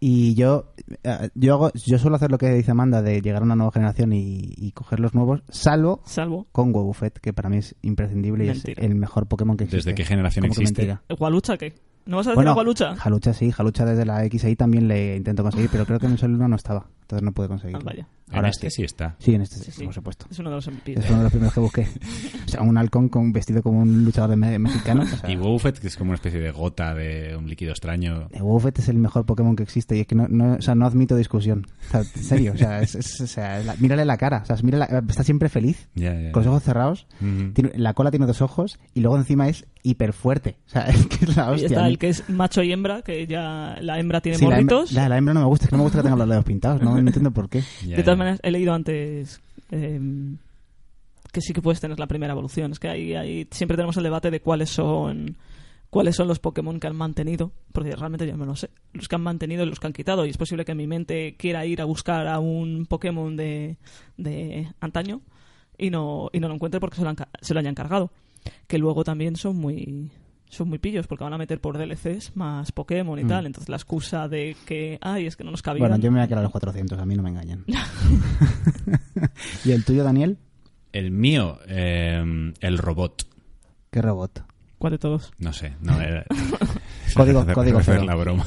Speaker 3: Y yo, eh, yo hago, yo suelo hacer lo que dice Amanda de llegar a una nueva generación y, y coger los nuevos, salvo
Speaker 4: Salvo
Speaker 3: con Wobbuffet, que para mí es imprescindible y es el mejor Pokémon que existe.
Speaker 2: ¿Desde qué generación
Speaker 3: ¿Cómo que
Speaker 2: existe?
Speaker 4: Gualucha qué? ¿No vas a decir
Speaker 3: Bueno? Jalucha sí, Jalucha desde la XI también le intento conseguir, pero creo que en el Sol 1 no estaba, entonces no pude conseguirlo.
Speaker 4: Ah, vaya.
Speaker 2: En este sí está.
Speaker 3: Sí, en este
Speaker 4: Sí,
Speaker 3: sí,
Speaker 4: sí.
Speaker 3: por supuesto.
Speaker 4: Es uno de los MVPs.
Speaker 3: Es uno de los primeros que busqué. O sea, un halcón con vestido como un luchador de me- mexicano. O sea,
Speaker 2: Y Wobbuffet, que es como una especie de gota de un líquido extraño.
Speaker 3: Wobbuffet es el mejor Pokémon que existe y es que no, no, o sea, no admito discusión. O sea, en serio, o sea, es- es- o sea, la- mírale la cara, o sea, mírale la- está siempre feliz,
Speaker 2: Ya, ya,
Speaker 3: con los ojos cerrados,
Speaker 2: Ujú.
Speaker 3: tiene- la cola tiene dos ojos y luego encima es hiper fuerte. O sea, (laughs) es que es la
Speaker 4: Y
Speaker 3: hostia.
Speaker 4: está
Speaker 3: ¿no?
Speaker 4: el que es macho y hembra, que ya la hembra tiene
Speaker 3: Sí, la hembra,
Speaker 4: morritos.
Speaker 3: la, la hembra no me gusta, es que no me gusta que tenga los dedos pintados, no entiendo por qué. (laughs)
Speaker 2: Ya,
Speaker 4: de todas maneras, he leído antes eh, que sí que puedes tener la primera evolución. Es que ahí, ahí siempre tenemos el debate de cuáles son cuáles son los Pokémon que han mantenido, porque realmente yo no lo sé. Los que han mantenido y los que han quitado. Y es posible que mi mente quiera ir a buscar a un Pokémon de, de antaño y no, y no lo encuentre porque se lo, han se lo hayan cargado. Que luego también son muy son muy pillos porque van a meter por DLCs más Pokémon y
Speaker 3: Mm.
Speaker 4: tal. Entonces la excusa de que, ay, es que no nos cabían.
Speaker 3: Bueno, yo me voy a quedar a los 400, a mí no me engañan. (laughs) (laughs) ¿Y el tuyo, Daniel?
Speaker 2: El mío, eh, el robot.
Speaker 3: ¿Qué robot?
Speaker 4: ¿Cuál de todos?
Speaker 2: No sé, no era... (laughs)
Speaker 3: Código-
Speaker 2: Hacer-
Speaker 3: código
Speaker 2: hacer
Speaker 3: cero.
Speaker 2: la broma.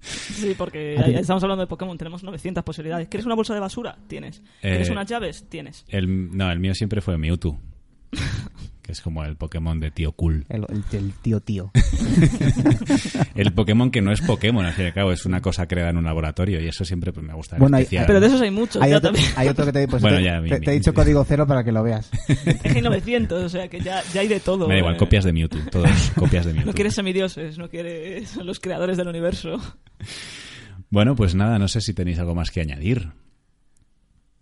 Speaker 4: Sí, porque estamos hablando de Pokémon, tenemos 900 posibilidades. ¿Quieres una bolsa de basura? Tienes. ¿Quieres
Speaker 2: Eh,
Speaker 4: unas llaves? Tienes.
Speaker 2: El, no, el mío siempre fue Mewtwo. Que es como el Pokémon de tío cool.
Speaker 3: El, el- el tío tío. (laughs)
Speaker 2: El Pokémon que no es Pokémon, al fin y al cabo, es una cosa creada en un laboratorio y eso siempre pues, me gusta.
Speaker 3: Bueno, hay-
Speaker 2: especial.
Speaker 4: Pero de esos hay muchos.
Speaker 3: Hay otro,
Speaker 4: también.
Speaker 3: hay otro que te, pues,
Speaker 2: Bueno,
Speaker 3: te-
Speaker 2: ya, mi-
Speaker 3: te- te he
Speaker 2: mi-
Speaker 3: dicho código cero para que lo veas. (laughs)
Speaker 4: Es que hay 900, o sea que ya, ya hay de todo.
Speaker 2: Me da igual,
Speaker 4: eh.
Speaker 2: copias de Mewtwo, todos (laughs) copias de Mewtwo.
Speaker 4: No quieres semidioses, no quieres los creadores del universo.
Speaker 2: Bueno, pues nada, no sé si tenéis algo más que añadir.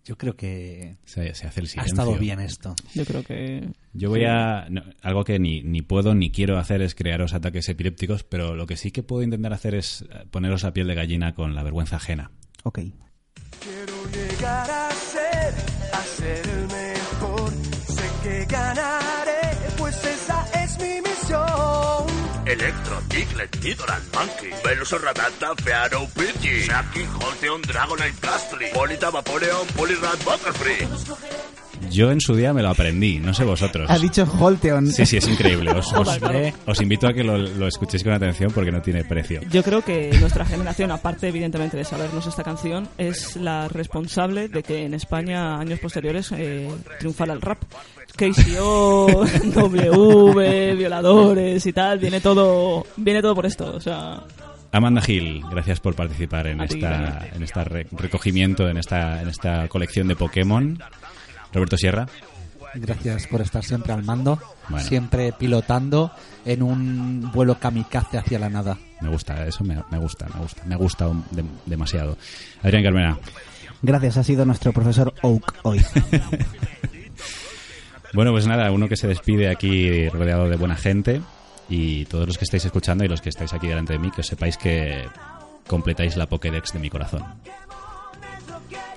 Speaker 5: Yo creo que
Speaker 2: Se, se hace el
Speaker 5: ha
Speaker 2: silencio.
Speaker 5: estado bien esto.
Speaker 4: Yo creo que.
Speaker 2: Yo voy a... no, algo que ni, ni puedo ni quiero hacer es crearos ataques epilépticos, pero lo que sí que puedo intentar hacer es eh, poneros a piel de gallina con la vergüenza ajena.
Speaker 3: Ok.
Speaker 9: Quiero llegar a ser, a ser el mejor. Sé que ganaré,
Speaker 10: Electro, Diglett, Nidoran, Monkey, Ratata, Fearow, Pidgey, Shaki, Holteon, Dragonite, Gastly, Polita, Vaporeon, Poliwrath, Butterfree.
Speaker 2: Yo en su día me lo aprendí, no sé vosotros.
Speaker 3: Ha dicho Holteon.
Speaker 2: Sí, sí, es increíble. Os, os- invito a que lo, lo escuchéis con atención porque no tiene precio.
Speaker 4: Yo creo que nuestra generación, aparte evidentemente de sabernos esta canción, es la responsable de que en España, años posteriores, eh, triunfara el rap. KCO, (laughs) W, violadores y tal, viene todo, viene todo por esto. O sea,
Speaker 2: Amanda Hill, gracias por participar en
Speaker 4: A
Speaker 2: esta, en esta re- recogimiento, en esta, en esta colección de Pokémon. Roberto Sierra.
Speaker 5: Gracias por estar siempre al mando,
Speaker 2: Bueno.
Speaker 5: siempre pilotando en un vuelo kamikaze hacia la nada.
Speaker 2: Me gusta, eso me, me gusta, me gusta, me gusta de- demasiado. Adrián Carmena.
Speaker 3: Gracias, ha sido nuestro profesor Oak hoy. (laughs)
Speaker 2: Bueno, pues nada, uno que se despide aquí rodeado de buena gente y todos los que estáis escuchando y los que estáis aquí delante de mí, que os sepáis que completáis la Pokédex de mi corazón.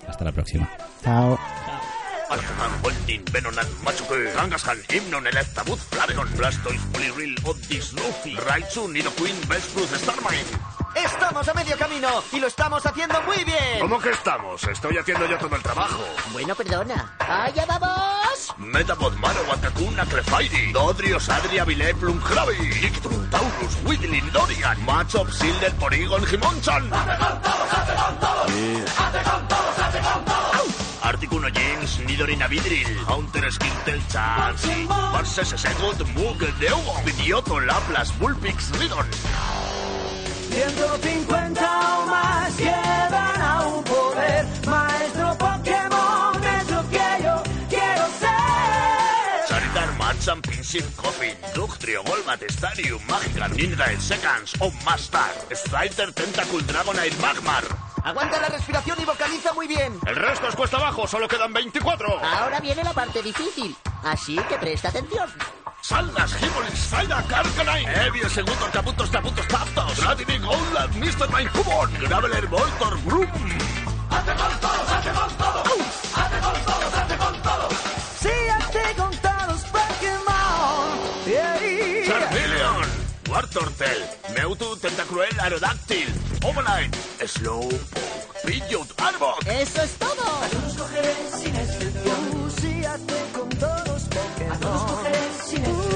Speaker 2: Hasta la próxima.
Speaker 3: Chao.
Speaker 10: Alacrán, Voltin, Venonan, Machuque, Kangaskhan, Hymnon, Electabuzz, Flareon, Blastoise, Poliwhirl, Oddly, Snoopy, Raichu, Nidoqueen, Bellsprout, Starmine.
Speaker 11: Estamos a medio camino y lo estamos haciendo muy bien.
Speaker 10: ¿Cómo que estamos? Estoy haciendo yo todo el trabajo.
Speaker 11: Bueno, perdona. ¡Allá vamos!
Speaker 10: Metapod, Marowak, Kakuna, Clefairy, Dodrio, Sadria, Vile, Plumcravi, Ictrum, Taurus, Whitlin, Dorian, Machop, Sildel, Porygon, Himonchan. Articuno, James, Nidorina, Vidril, Haunter, Squirtle, Chansey, Marses, Segot, Mug, Deugo, Pidioto, Laplas, Bullpix, Ridon.
Speaker 9: 150 o más llevan a un poder. Maestro Pokémon es lo que yo quiero ser.
Speaker 10: Charizard, Machamp, Pinsir, Coffin, Dugtrio, Golbat, Starium, Magikarp, Ninja, Seconds, o Master, Strider, Tentacle, Dragonite, Magmar.
Speaker 11: Aguanta la respiración y vocaliza muy bien.
Speaker 10: El resto es cuesta abajo, solo quedan 24.
Speaker 11: Ahora viene la parte difícil, así que presta atención.
Speaker 10: Saldas, Himolis, Psyduck, Arcanine, Evian, Segundo, Caputos, Taputos, Taftos, Radivik, Golad, Mr. Mine, Cubone, Graveler, Voltor, Broom.
Speaker 9: Sí, hazte con todos Pokémon. Yeah.
Speaker 10: Wartortle, Mewtwo, Tentacruel, Aerodactyl, Ovalite, Slowpoke, Pidgeot, Arbok.
Speaker 11: Eso es todo.
Speaker 9: A todos cogeré sin excepción. Sí, hazte con todos Pokémon. A todos cogeré sin excepción.